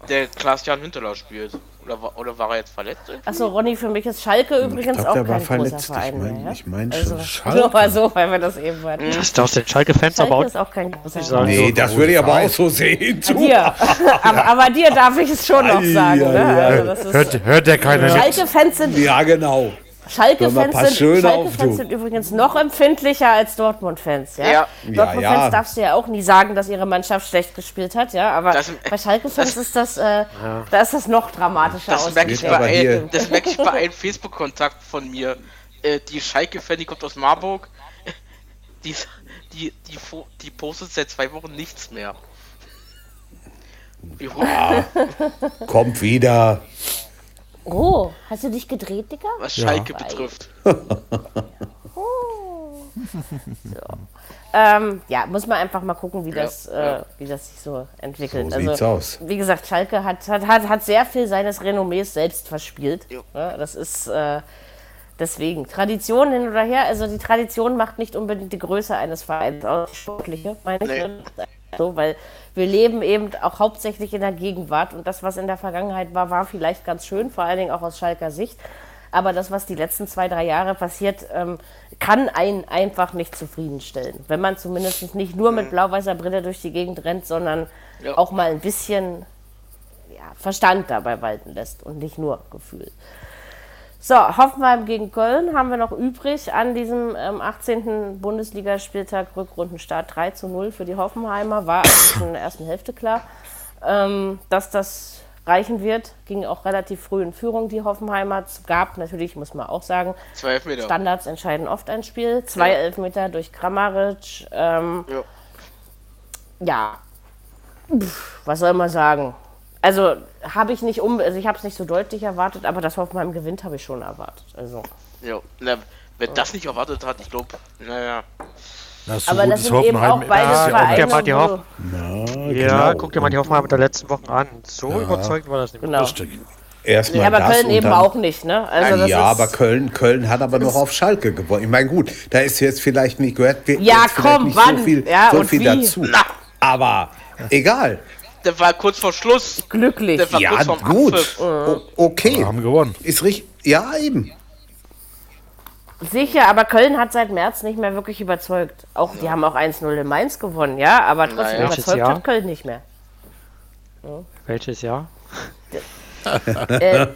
der Klaas-Jan Hünteler spielt. Oder, war, oder war er jetzt verletzt? Achso, Ronny, für mich ist Schalke übrigens glaub, auch kein verletzt. großer Verein ich mein, mehr. Ich meine also, Schalke. Nur mal so, weil wir das eben hatten. Das darfst den Schalke-Fans aber auch, ist auch kein großer Verein. Nee, das würde ich aber auch so sehen. Dir. aber, aber, dir darf ich es schon noch sagen. Ne? ja. Also hört, hört der keine Schalke-Fans sind... Ja, genau. Schalke-Fans sind, Schalke sind, übrigens noch empfindlicher als Dortmund-Fans. Ja? ja. Dortmund-Fans ja, darfst du ja auch nie sagen, dass ihre Mannschaft schlecht gespielt hat, ja. Aber das, bei Schalke-Fans ist das, äh, da ist das noch dramatischer. Das merke ich, bei, das merke ich bei einem Facebook-Kontakt von mir. Äh, die Schalke-Fan, die kommt aus Marburg. Die, die, die, die postet seit zwei Wochen nichts mehr. Ja, kommt wieder. Oh, hast du dich gedreht, Digga? Was Schalke ja. betrifft. oh. so. ähm, ja, muss man einfach mal gucken, wie, ja, das, äh, wie das sich so entwickelt. So also, aus. Wie gesagt, Schalke hat, hat, hat, hat sehr viel seines Renommees selbst verspielt. Ja, das ist äh, deswegen. Tradition hin oder her, also die Tradition macht nicht unbedingt die Größe eines Vereins aus. Sportliche, meine nee. ich. So, weil wir leben eben auch hauptsächlich in der Gegenwart und das, was in der Vergangenheit war, war vielleicht ganz schön, vor allen Dingen auch aus Schalker Sicht. Aber das, was die letzten zwei, drei Jahre passiert, ähm, kann einen einfach nicht zufriedenstellen. Wenn man zumindest nicht nur mit mhm. blau-weißer Brille durch die Gegend rennt, sondern ja. auch mal ein bisschen ja, Verstand dabei walten lässt und nicht nur Gefühl. So, Hoffenheim gegen Köln haben wir noch übrig an diesem ähm, 18. Bundesligaspieltag Rückrundenstart 3 zu 0 für die Hoffenheimer. War eigentlich in der ersten Hälfte klar, ähm, dass das reichen wird. Ging auch relativ früh in Führung, die Hoffenheimer. Es gab natürlich, muss man auch sagen. Standards entscheiden oft ein Spiel. Zwei ja. Elfmeter durch Kramaric. Ähm, ja. ja. Pff, was soll man sagen? Also habe ich nicht um, also ich habe es nicht so deutlich erwartet, aber das Hoffenheim gewinnt habe ich schon erwartet. Also. Ja, na, wer das nicht erwartet hat, ich glaube, naja. Das so aber das sind eben auch beide ja, Vereine. Guck dir mal die Hoff Na, ja, genau. guck dir mal die Hoffenheim der letzten Wochen an. So ja. überzeugt war das nicht. Genau. Erstmal ja, aber Köln eben auch nicht, ne? Also ja, aber Köln, Köln hat aber noch auf Schalke gewonnen. Ich meine, gut, da ist jetzt vielleicht nicht gehört, ja, komm, nicht wann? so viel, ja, so viel dazu. Na. Aber egal der war kurz vor Schluss. Glücklich. Der war ja, kurz gut. O okay. Wir haben gewonnen. Ist richtig. Ja, eben. Sicher, aber Köln hat seit März nicht mehr wirklich überzeugt. Auch, die haben auch 1-0 in Mainz gewonnen, ja, aber trotzdem naja. überzeugt Jahr? hat Köln nicht mehr. Ja. Welches Jahr? äh,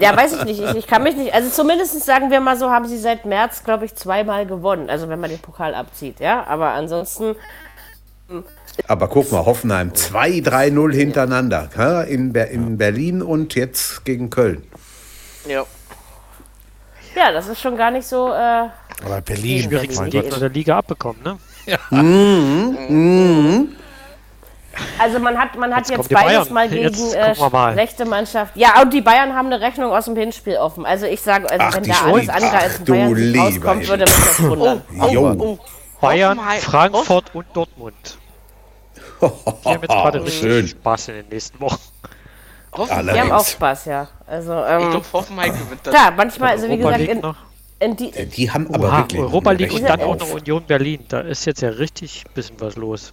ja, weiß ich nicht. Ich, ich, kann mich nicht. Also zumindest sagen wir mal so, haben sie seit März, glaube ich, zweimal gewonnen. Also wenn man den Pokal abzieht, ja. Aber ansonsten aber guck mal, Hoffenheim 2-3-0 hintereinander. Ja, in, Ber in Berlin und jetzt gegen Köln. Ja. Ja, das ist schon gar nicht so. Äh, Aber Berlin, schwierigsten Gegner der Liga abbekommen, ne? Ja. Mhm. Mhm. Also man hat, man hat jetzt, jetzt beides mal gegen äh, mal. rechte Mannschaft. Ja, und die Bayern haben eine Rechnung aus dem Hinspiel offen. Also ich sage, also Ach, wenn da alles andere als Bayern rauskommt, würde mich das wundern. Oh, oh, oh. Bayern, Frankfurt und Dortmund. Die haben jetzt gerade richtig Spaß in den nächsten Wochen. Hoffenheim. Die haben auch Spaß, ja. Also, ähm, ich glaube, Hoffenheim gewinnt das. Klar, manchmal, also wie gesagt, in, in die, die haben aber Oha, wirklich. Europa League und dann auch noch Union Berlin. Da ist jetzt ja richtig ein bisschen was los.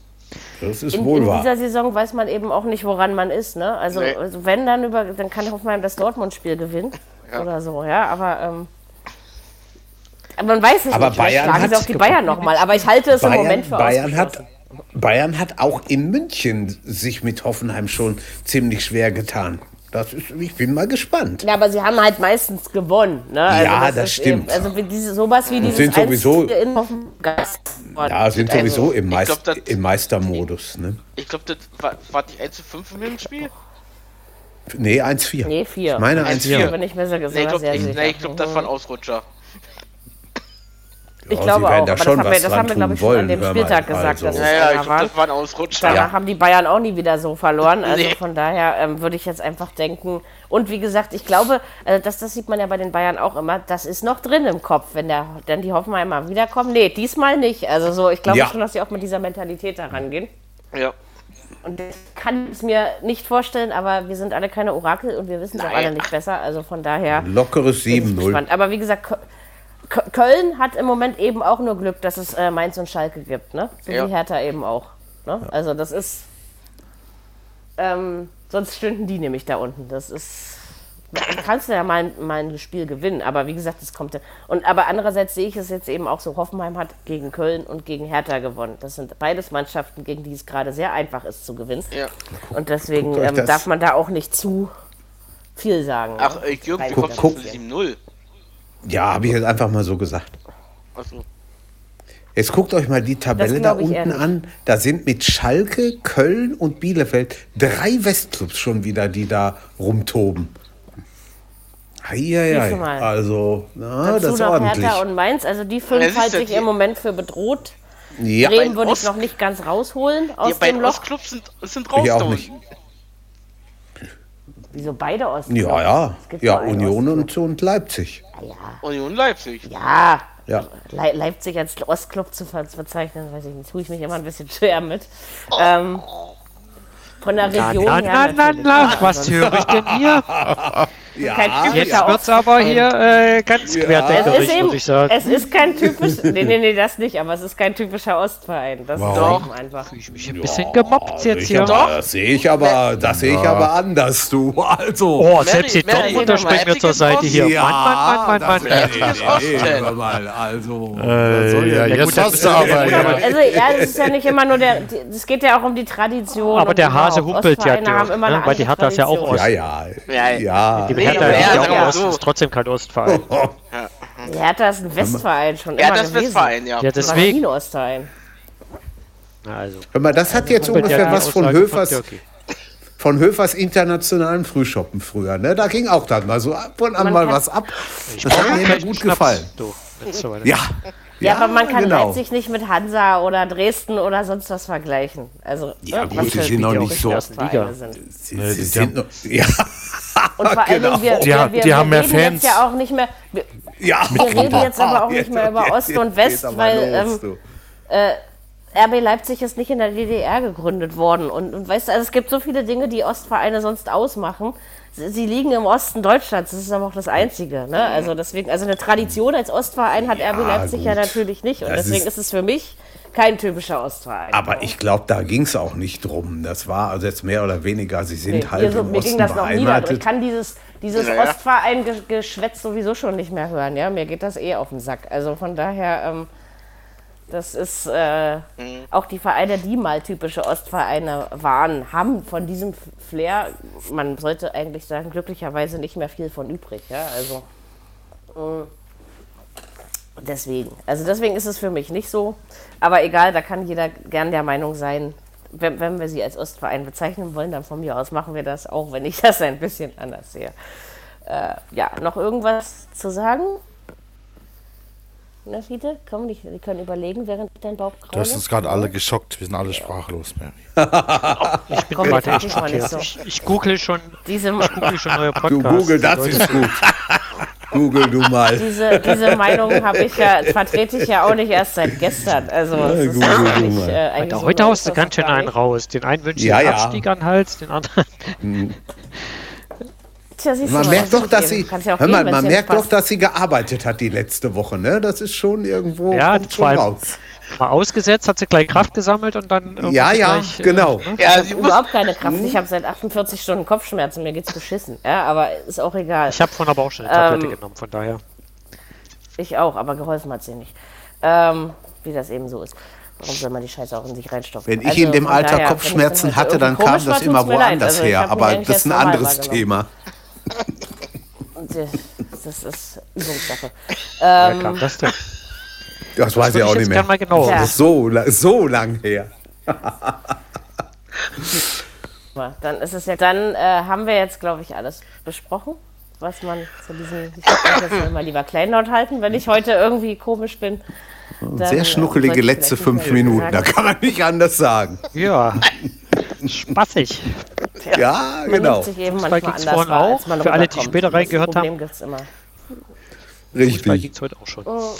Das ist in, wohl wahr. In dieser Saison weiß man eben auch nicht, woran man ist. Ne? Also, nee. also wenn dann über, dann kann Hoffenheim das Dortmund-Spiel gewinnen ja. oder so. Ja, aber ähm, man weiß es aber nicht. Bayern hat, sie auch die Bayern nochmal. Aber ich halte es Bayern, im Moment für Bayern hat, Bayern hat auch in München sich mit Hoffenheim schon ziemlich schwer getan. Das ist, ich bin mal gespannt. Ja, aber sie haben halt meistens gewonnen. Ne? Also ja, das, das stimmt. Eben, also diese, sowas wie dieses sind sowieso, in Ja, sind also, sowieso im, Meist, glaub, das, im Meistermodus. Ne? Ich glaube, das war, war die 1 zu 5 im Spiel? Nee, 1-4. Nee, 4. Ich meine 1-4. Bin ich sehr, nee, ich glaube, nee, glaub, das war ein Ausrutscher. Ich glaube auch, da aber das haben wir, das haben wir glaube ich, schon an dem Spieltag gesagt, also. dass ja, ja, ich glaub, das war ein Ausrutscher. Danach ja. haben die Bayern auch nie wieder so verloren. Also nee. von daher ähm, würde ich jetzt einfach denken. Und wie gesagt, ich glaube, äh, das, das sieht man ja bei den Bayern auch immer, das ist noch drin im Kopf, wenn der, dann die Hoffenheimer wiederkommen. Nee, diesmal nicht. Also so, ich glaube ja. schon, dass sie auch mit dieser Mentalität da rangehen. Ja. Und ich kann es mir nicht vorstellen, aber wir sind alle keine Orakel und wir wissen es auch alle nicht besser. Also von daher. Lockeres 7-0. Aber wie gesagt, Köln hat im Moment eben auch nur Glück, dass es äh, Mainz und Schalke gibt, ne? So ja. wie Hertha eben auch. Ne? Also das ist. Ähm, sonst stünden die nämlich da unten. Das ist. Kannst du ja mal, mal ein Spiel gewinnen, aber wie gesagt, das kommt. Und aber andererseits sehe ich es jetzt eben auch so: Hoffenheim hat gegen Köln und gegen Hertha gewonnen. Das sind beides Mannschaften, gegen die es gerade sehr einfach ist zu gewinnen. Ja. Und deswegen ähm, darf man da auch nicht zu viel sagen. Ach, ne? Jürgen, wie kommst du 7-0? Ja, habe ich jetzt einfach mal so gesagt. Achso. Jetzt guckt euch mal die Tabelle da unten an. Da sind mit Schalke, Köln und Bielefeld drei Westclubs schon wieder, die da rumtoben. Eieiei. Also, na, Dazu das ist noch ordentlich. Hertha und Mainz, also die fünf halte ich im Moment für bedroht. Ja. Bremen würde ich noch nicht ganz rausholen aus ja, dem Loch. Ostclubs sind, sind raus. Ich auch nicht. Wieso beide Osten? Ja, ja. Ja, Union und, und Leipzig. Ja. Union Leipzig. Ja. ja. Le Leipzig als Ostclub zu bezeichnen, weiß ich nicht, tue ich mich immer ein bisschen schwer mit. Oh. Ähm, von der Region na, na, her. Na, na, na, was höre ich denn hier? Ja, jetzt wird es aber hier äh, ganz ja. querdeckerisch, muss ich sagen. Es ist kein typisch, nee, nee, nee, das nicht, aber es ist kein typischer Ostverein. Das wow. ist doch einfach. Ich mich ein bisschen ja, gemobbt jetzt hier. Doch. Das sehe ich aber, das sehe ich aber anders, du. Also. Oh, selbst die Dortmunder springen mir zur Seite hier. Ja, Mann, Mann, Mann, Mann, Mann. mal, also. Äh, ja, jetzt hast du aber. Also, ja, das ist ja nicht immer nur der, es geht ja auch um die Tradition. Aber der Hase humpelt ja, ne? weil die hat das ja auch aus. Ja, ja. Ja, Hertha ja, ja, ja, so. ist trotzdem kein Ostverein. ja. Hertha ist ein Westverein schon ja, immer das gewesen. Westverein, ja. ja deswegen. Ostverein. Also. Hör mal, das hat jetzt ungefähr was von Höfers, von, von Höfers internationalen Frühschoppen früher. Ne? Da ging auch dann mal so ab und an mal was ab. Das hat mir immer gut gefallen. Du, ja. Ja, aber man kann genau. Leipzig nicht mit Hansa oder Dresden oder sonst was vergleichen. Also, ja, gut, die sind noch nicht so. Liga. Sie, sie, sie sind noch, ja. Und vor allem, genau. wir, die, wir, wir, die haben mehr Fans. ja auch nicht mehr. Wir, ja, wir reden jetzt aber auch nicht mehr über Ost und West, weil los, ähm, äh, RB Leipzig ist nicht in der DDR gegründet worden. Und, und weißt du, also es gibt so viele Dinge, die Ostvereine sonst ausmachen. Sie, sie liegen im Osten Deutschlands, das ist aber auch das Einzige. Ne? Also deswegen, also eine Tradition als Ostverein hat ja, RB Leipzig gut. ja natürlich nicht. Und das deswegen ist, ist es für mich kein typischer Ostverein. Aber ich glaube, da ging es auch nicht drum. Das war also jetzt mehr oder weniger, sie sind nee, halt so, im mir Osten ging das noch beheimatet. Ich kann dieses, dieses ja, Ostverein-Geschwätz sowieso schon nicht mehr hören. Ja? Mir geht das eh auf den Sack. Also von daher, ähm, das ist äh, mhm. auch die Vereine, die mal typische Ostvereine waren, haben von diesem Flair, man sollte eigentlich sagen, glücklicherweise nicht mehr viel von übrig. Ja? Also, äh, Deswegen. Also deswegen ist es für mich nicht so. Aber egal, da kann jeder gern der Meinung sein, wenn, wenn wir sie als Ostverein bezeichnen wollen, dann von mir aus machen wir das, auch wenn ich das ein bisschen anders sehe. Äh, ja, noch irgendwas zu sagen? Na, Fiete? Komm, die, die können überlegen, während dein Bauch krault. Du hast uns gerade alle geschockt. Wir sind alle sprachlos, Mary. ich bin Komm, weiter ich, so. ich, ich google schon, Diese, ich google schon neue Podcasts. Du google, das ist gut. Google du mal. Diese, diese Meinung habe ich ja, vertrete ich ja auch nicht erst seit gestern. Also ja, Google du mal. Äh, so heute haust du ganz schön einen raus. Den einen wünsche ich ja, den Abstieg an den Hals, den anderen. Hm. Tja, man merkt doch, dass sie, ja hör mal, man merkt doch, dass sie gearbeitet hat die letzte Woche. Ne? Das ist schon irgendwo ja, schon raus. Mal ausgesetzt, hat sie gleich Kraft gesammelt und dann. Ja, ja, gleich, äh, genau. Äh, ja, ich überhaupt keine Kraft. Ich habe seit 48 Stunden Kopfschmerzen. Mir geht's beschissen. Ja, aber ist auch egal. Ich habe von aber auch schon eine Tablette ähm, genommen, von daher. Ich auch, aber geholfen hat sie nicht. Ähm, wie das eben so ist. Warum soll man die Scheiße auch in sich reinstopfen? Wenn ich also, in dem Alter daher, Kopfschmerzen hatte, dann kam das immer woanders also, her. Aber das ist ein anderes Thema. Das ist Übungssache. Ähm, Wer kam das denn? Das, weiß ich auch nicht mehr. Genau. Das ist so, so lang her. dann ist es ja, dann äh, haben wir jetzt, glaube ich, alles besprochen, was man zu diesem. Ich werde jetzt mal lieber kleinlaut halten, wenn ich heute irgendwie komisch bin. Sehr schnuckelige letzte fünf Minuten, da kann man nicht anders sagen. Ja, spaßig. Ja, ja genau. Eben manchmal anders wahr, auch. Für alle, die später reingehört haben. Gibt's immer. Richtig. Fußball ging es heute auch schon. Oh.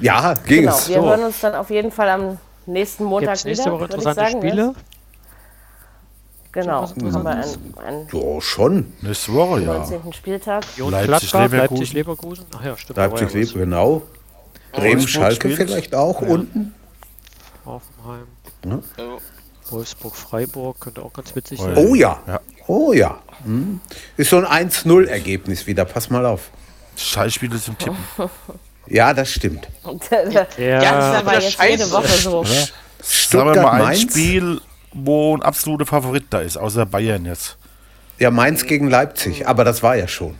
Ja, ging genau, es. Wir so. hören uns dann auf jeden Fall am nächsten Montag Gibt's nächste wieder. Woche interessante sagen, Spiele. Ne? Genau, haben wir ein, ein ja, schon. Nächste Woche, ja. 19. Spieltag. Leipzig, Leverkusen. Leipzig, Leverkusen. Ach ja, stimmt. Leipzig, Leverkusen, genau. Bremen, Schalke vielleicht auch ja. unten. Hoffenheim. Ja. Wolfsburg, Freiburg könnte auch ganz witzig sein. Oh ja. ja. Oh ja. Hm. Ist so ein 1-0-Ergebnis wieder. Pass mal auf. Schallspiele zum Tippen. Ja, das stimmt. ja, ja, das ist aber jetzt scheiße. jede Woche so. Sagen wir mal ein Mainz. Spiel, wo ein absoluter Favorit da ist, außer Bayern jetzt. Ja, Mainz gegen Leipzig, aber das war ja schon.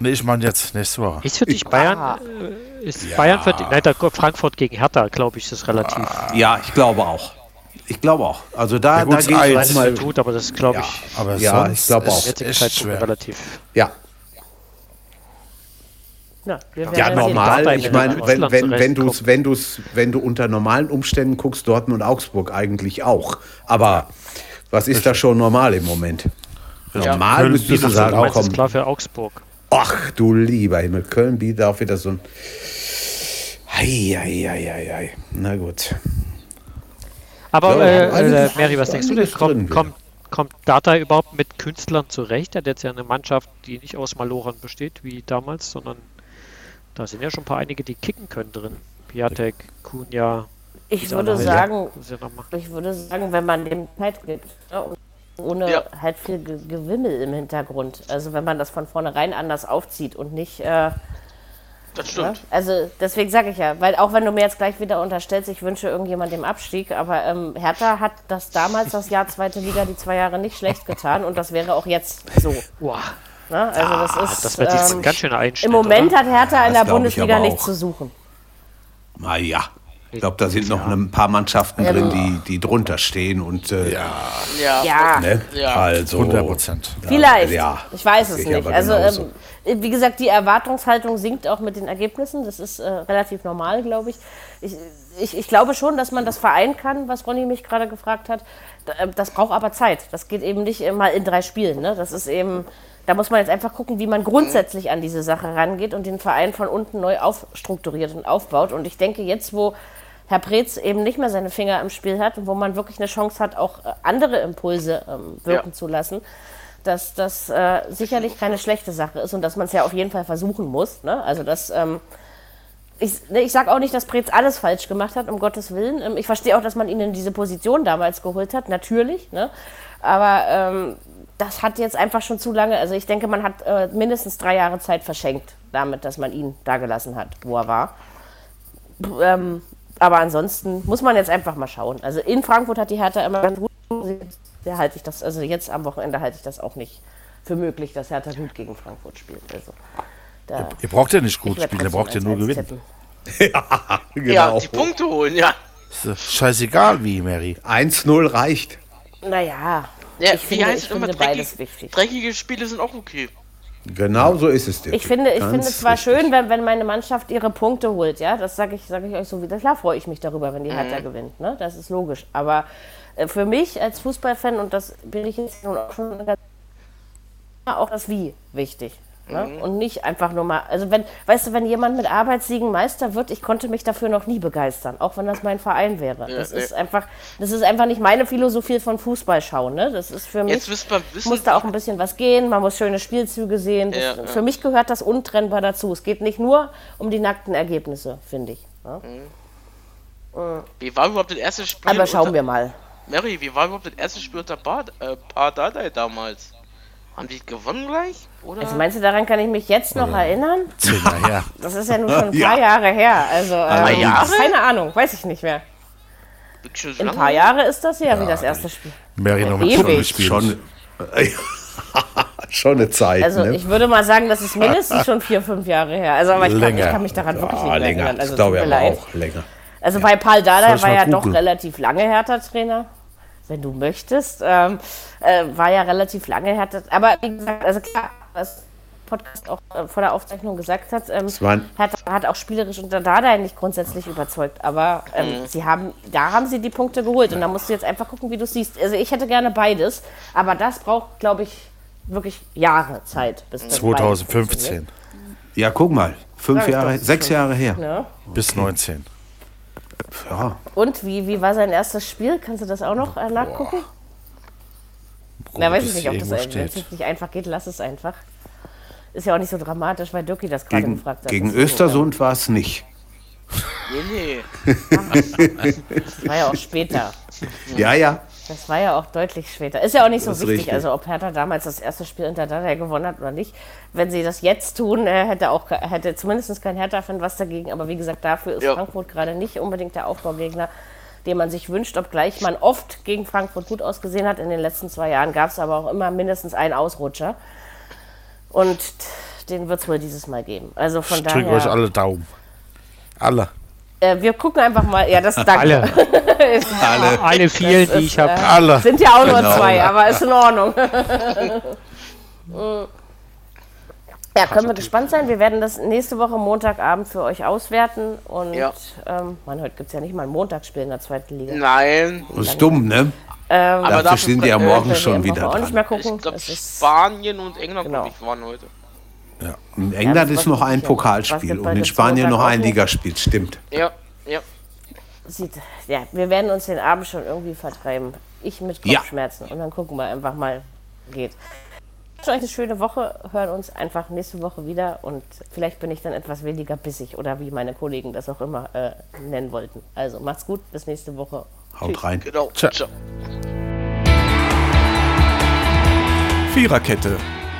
Nee, ich meine jetzt nächste Woche. Ist für dich Bayern, ah. ist ja. Bayern für dich, nein, Frankfurt gegen Hertha, glaube ich, ist relativ. Ja, ich glaube auch. Ich glaube auch. Also da, ja, gut, da gehe ich weiß, mal tut, aber das glaube ich. Ja, aber ja ich glaube auch. Ist schwer. relativ. Ja, ja, ja normal. Ich meine, wenn, wenn, wenn, du's, wenn, wenn du unter normalen Umständen guckst, Dortmund und Augsburg eigentlich auch. Aber was ist da schon normal im Moment? Ja. Normal müsstest du sagen, auch kommen. klar für Augsburg. Ach du lieber Himmel, Köln bietet auch wieder so ein. Eieieiei. Na gut. Aber ja, äh, äh, Mary, was denkst du denn? Kommt, kommt, kommt Data überhaupt mit Künstlern zurecht? Er hat jetzt ja eine Mannschaft, die nicht aus Malorern besteht, wie damals, sondern da sind ja schon ein paar einige, die kicken können drin. Piatek, Kunja. Ich würde sagen, ich würde sagen, wenn man dem Zeit gibt, ne, ohne ja. halt viel Gewimmel im Hintergrund. Also wenn man das von vornherein anders aufzieht und nicht. Äh, das stimmt. Ja? Also deswegen sage ich ja, weil auch wenn du mir jetzt gleich wieder unterstellst, ich wünsche irgendjemand dem Abstieg, aber ähm, Hertha hat das damals das Jahr zweite Liga die zwei Jahre nicht schlecht getan und das wäre auch jetzt so. Wow. Ne? Also das ah, ist das wird ähm, ganz schöner Einschnitt. Im Moment oder? hat Hertha in der Bundesliga nichts zu suchen. Naja. Ich glaube, da sind noch ein paar Mannschaften ja. drin, die, die drunter stehen und äh, ja, ja. Ne? ja. also 100 Prozent. Vielleicht. Ja, ich weiß es nicht. Also ähm, wie gesagt, die Erwartungshaltung sinkt auch mit den Ergebnissen. Das ist äh, relativ normal, glaube ich. ich. Ich, ich. glaube schon, dass man das vereinen kann, was Ronny mich gerade gefragt hat. Äh, das braucht aber Zeit. Das geht eben nicht mal in drei Spielen. Ne? Das ist eben da muss man jetzt einfach gucken, wie man grundsätzlich an diese Sache rangeht und den Verein von unten neu aufstrukturiert und aufbaut. Und ich denke, jetzt, wo Herr Preetz eben nicht mehr seine Finger im Spiel hat und wo man wirklich eine Chance hat, auch äh, andere Impulse ähm, wirken ja. zu lassen, dass das äh, sicherlich keine schlechte Sache ist und dass man es ja auf jeden Fall versuchen muss. Ne? Also das. Ähm, ich, ne, ich sage auch nicht, dass Preetz alles falsch gemacht hat, um Gottes Willen. Ähm, ich verstehe auch, dass man ihn in diese Position damals geholt hat, natürlich. Ne? Aber ähm, das hat jetzt einfach schon zu lange, also ich denke, man hat äh, mindestens drei Jahre Zeit verschenkt, damit, dass man ihn da gelassen hat, wo er war. Ähm, aber ansonsten muss man jetzt einfach mal schauen. Also in Frankfurt hat die Hertha immer ganz gut. Da halte ich das, also jetzt am Wochenende halte ich das auch nicht für möglich, dass Hertha gut gegen Frankfurt spielt. Also, da, ihr braucht ja nicht gut spielen, ihr braucht ja nur gewinnen. ja, genau. Ja, die Punkte holen, ja. scheißegal wie, Mary. 1-0 reicht. Naja, ja, ich finde, ich finde beides wichtig. Dreckige Spiele sind auch okay. Genau so ist es. Ich finde, ich finde es zwar wichtig. schön, wenn, wenn meine Mannschaft ihre Punkte holt, ja, das sage ich, sag ich euch so wieder. Klar freue ich mich darüber, wenn die mhm. Hertha gewinnt, ne? Das ist logisch. Aber äh, für mich als Fußballfan, und das bin ich jetzt auch schon auch das Wie wichtig. Ne? Mhm. Und nicht einfach nur mal, also wenn, weißt du, wenn jemand mit Arbeitssiegen Meister wird, ich konnte mich dafür noch nie begeistern, auch wenn das mein Verein wäre. Ja, das ja. ist einfach, das ist einfach nicht meine Philosophie von Fußball schauen. Ne? Das ist für mich, wissen, muss da auch ein bisschen was gehen, man muss schöne Spielzüge sehen. Das, ja, für mich gehört das untrennbar dazu. Es geht nicht nur um die nackten Ergebnisse, finde ich. Ne? Mhm. Wie war überhaupt das erste Spiel? Aber schauen wir mal. Mary, wie war überhaupt das erste Spiel unter Bad, äh, Pardadei damals? Haben die gewonnen gleich? Oder? Also meinst du, daran kann ich mich jetzt noch ja. erinnern? Ja. Das ist ja nun schon ein paar ja. Jahre her. Also, äh, Jahre? keine Ahnung, weiß ich nicht mehr. Ein paar Jahre ist das her, wie das erste Spiel. Mary noch mit gespielt. Schon, schon eine Zeit. Also ne? ich würde mal sagen, das ist mindestens schon vier, fünf Jahre her. Also aber ich, kann, ich kann mich daran wirklich nicht mehr länger. erinnern. Also, das glaube ich auch länger. Also bei Paul Dada war ja doch relativ lange Hertha-Trainer wenn du möchtest. Ähm, äh, war ja relativ lange härter. Aber wie gesagt, also klar, was Podcast auch äh, vor der Aufzeichnung gesagt hat, ähm, hat, hat auch spielerisch unter Dada nicht grundsätzlich überzeugt. Aber ähm, mhm. sie haben, da haben sie die Punkte geholt. Und da musst du jetzt einfach gucken, wie du siehst. Also ich hätte gerne beides, aber das braucht, glaube ich, wirklich Jahre Zeit. Bis 2015. Ja, guck mal. Fünf Jahre, sechs Jahre her. Ja. Bis 19. Ja. Und wie, wie war sein erstes Spiel? Kannst du das auch noch äh, nachgucken? Boah. Na, weiß ich nicht, ob das wenn es nicht einfach geht, lass es einfach. Ist ja auch nicht so dramatisch, weil Dirki das gerade gefragt hat. Gegen Östersund war es nicht. Nee, nee. das war ja auch später. Ja, ja. Das war ja auch deutlich später. Ist ja auch nicht so wichtig, richtig. also ob Hertha damals das erste Spiel Dada gewonnen hat oder nicht. Wenn sie das jetzt tun, äh, hätte auch hätte zumindest kein Hertha-Fan was dagegen. Aber wie gesagt, dafür ist ja. Frankfurt gerade nicht unbedingt der Aufbaugegner, den man sich wünscht, obgleich man oft gegen Frankfurt gut ausgesehen hat. In den letzten zwei Jahren gab es aber auch immer mindestens einen Ausrutscher. Und den wird es wohl dieses Mal geben. Also von ich daher. euch alle Daumen. Alle. Äh, wir gucken einfach mal. Ja, das danke. Alle. alle. Alle vielen, die ich habe. Äh, alle. Sind ja auch genau. nur zwei, aber ist in Ordnung. ja, können wir gespannt sein. Wir werden das nächste Woche Montagabend für euch auswerten. Und ja. ähm, man, heute gibt es ja nicht mal ein Montagsspiel in der zweiten Liga. Nein. Das ist dumm, ne? Ähm, aber dafür sind die ja morgen schon wieder dran. Nicht mehr gucken. Ich glaube, Spanien und England genau. ich, waren heute. Ja. In England ja, ist noch ein Pokalspiel und in Spanien noch ein Ligaspiel, stimmt. Ja, ja. Sieht, ja, wir werden uns den Abend schon irgendwie vertreiben. Ich mit Kopfschmerzen ja. und dann gucken wir einfach mal, geht. Ich wünsche euch eine schöne Woche, hören uns einfach nächste Woche wieder und vielleicht bin ich dann etwas weniger bissig oder wie meine Kollegen das auch immer äh, nennen wollten. Also macht's gut, bis nächste Woche. Haut Tschüss. rein. Genau. Ciao. Ciao. Viererkette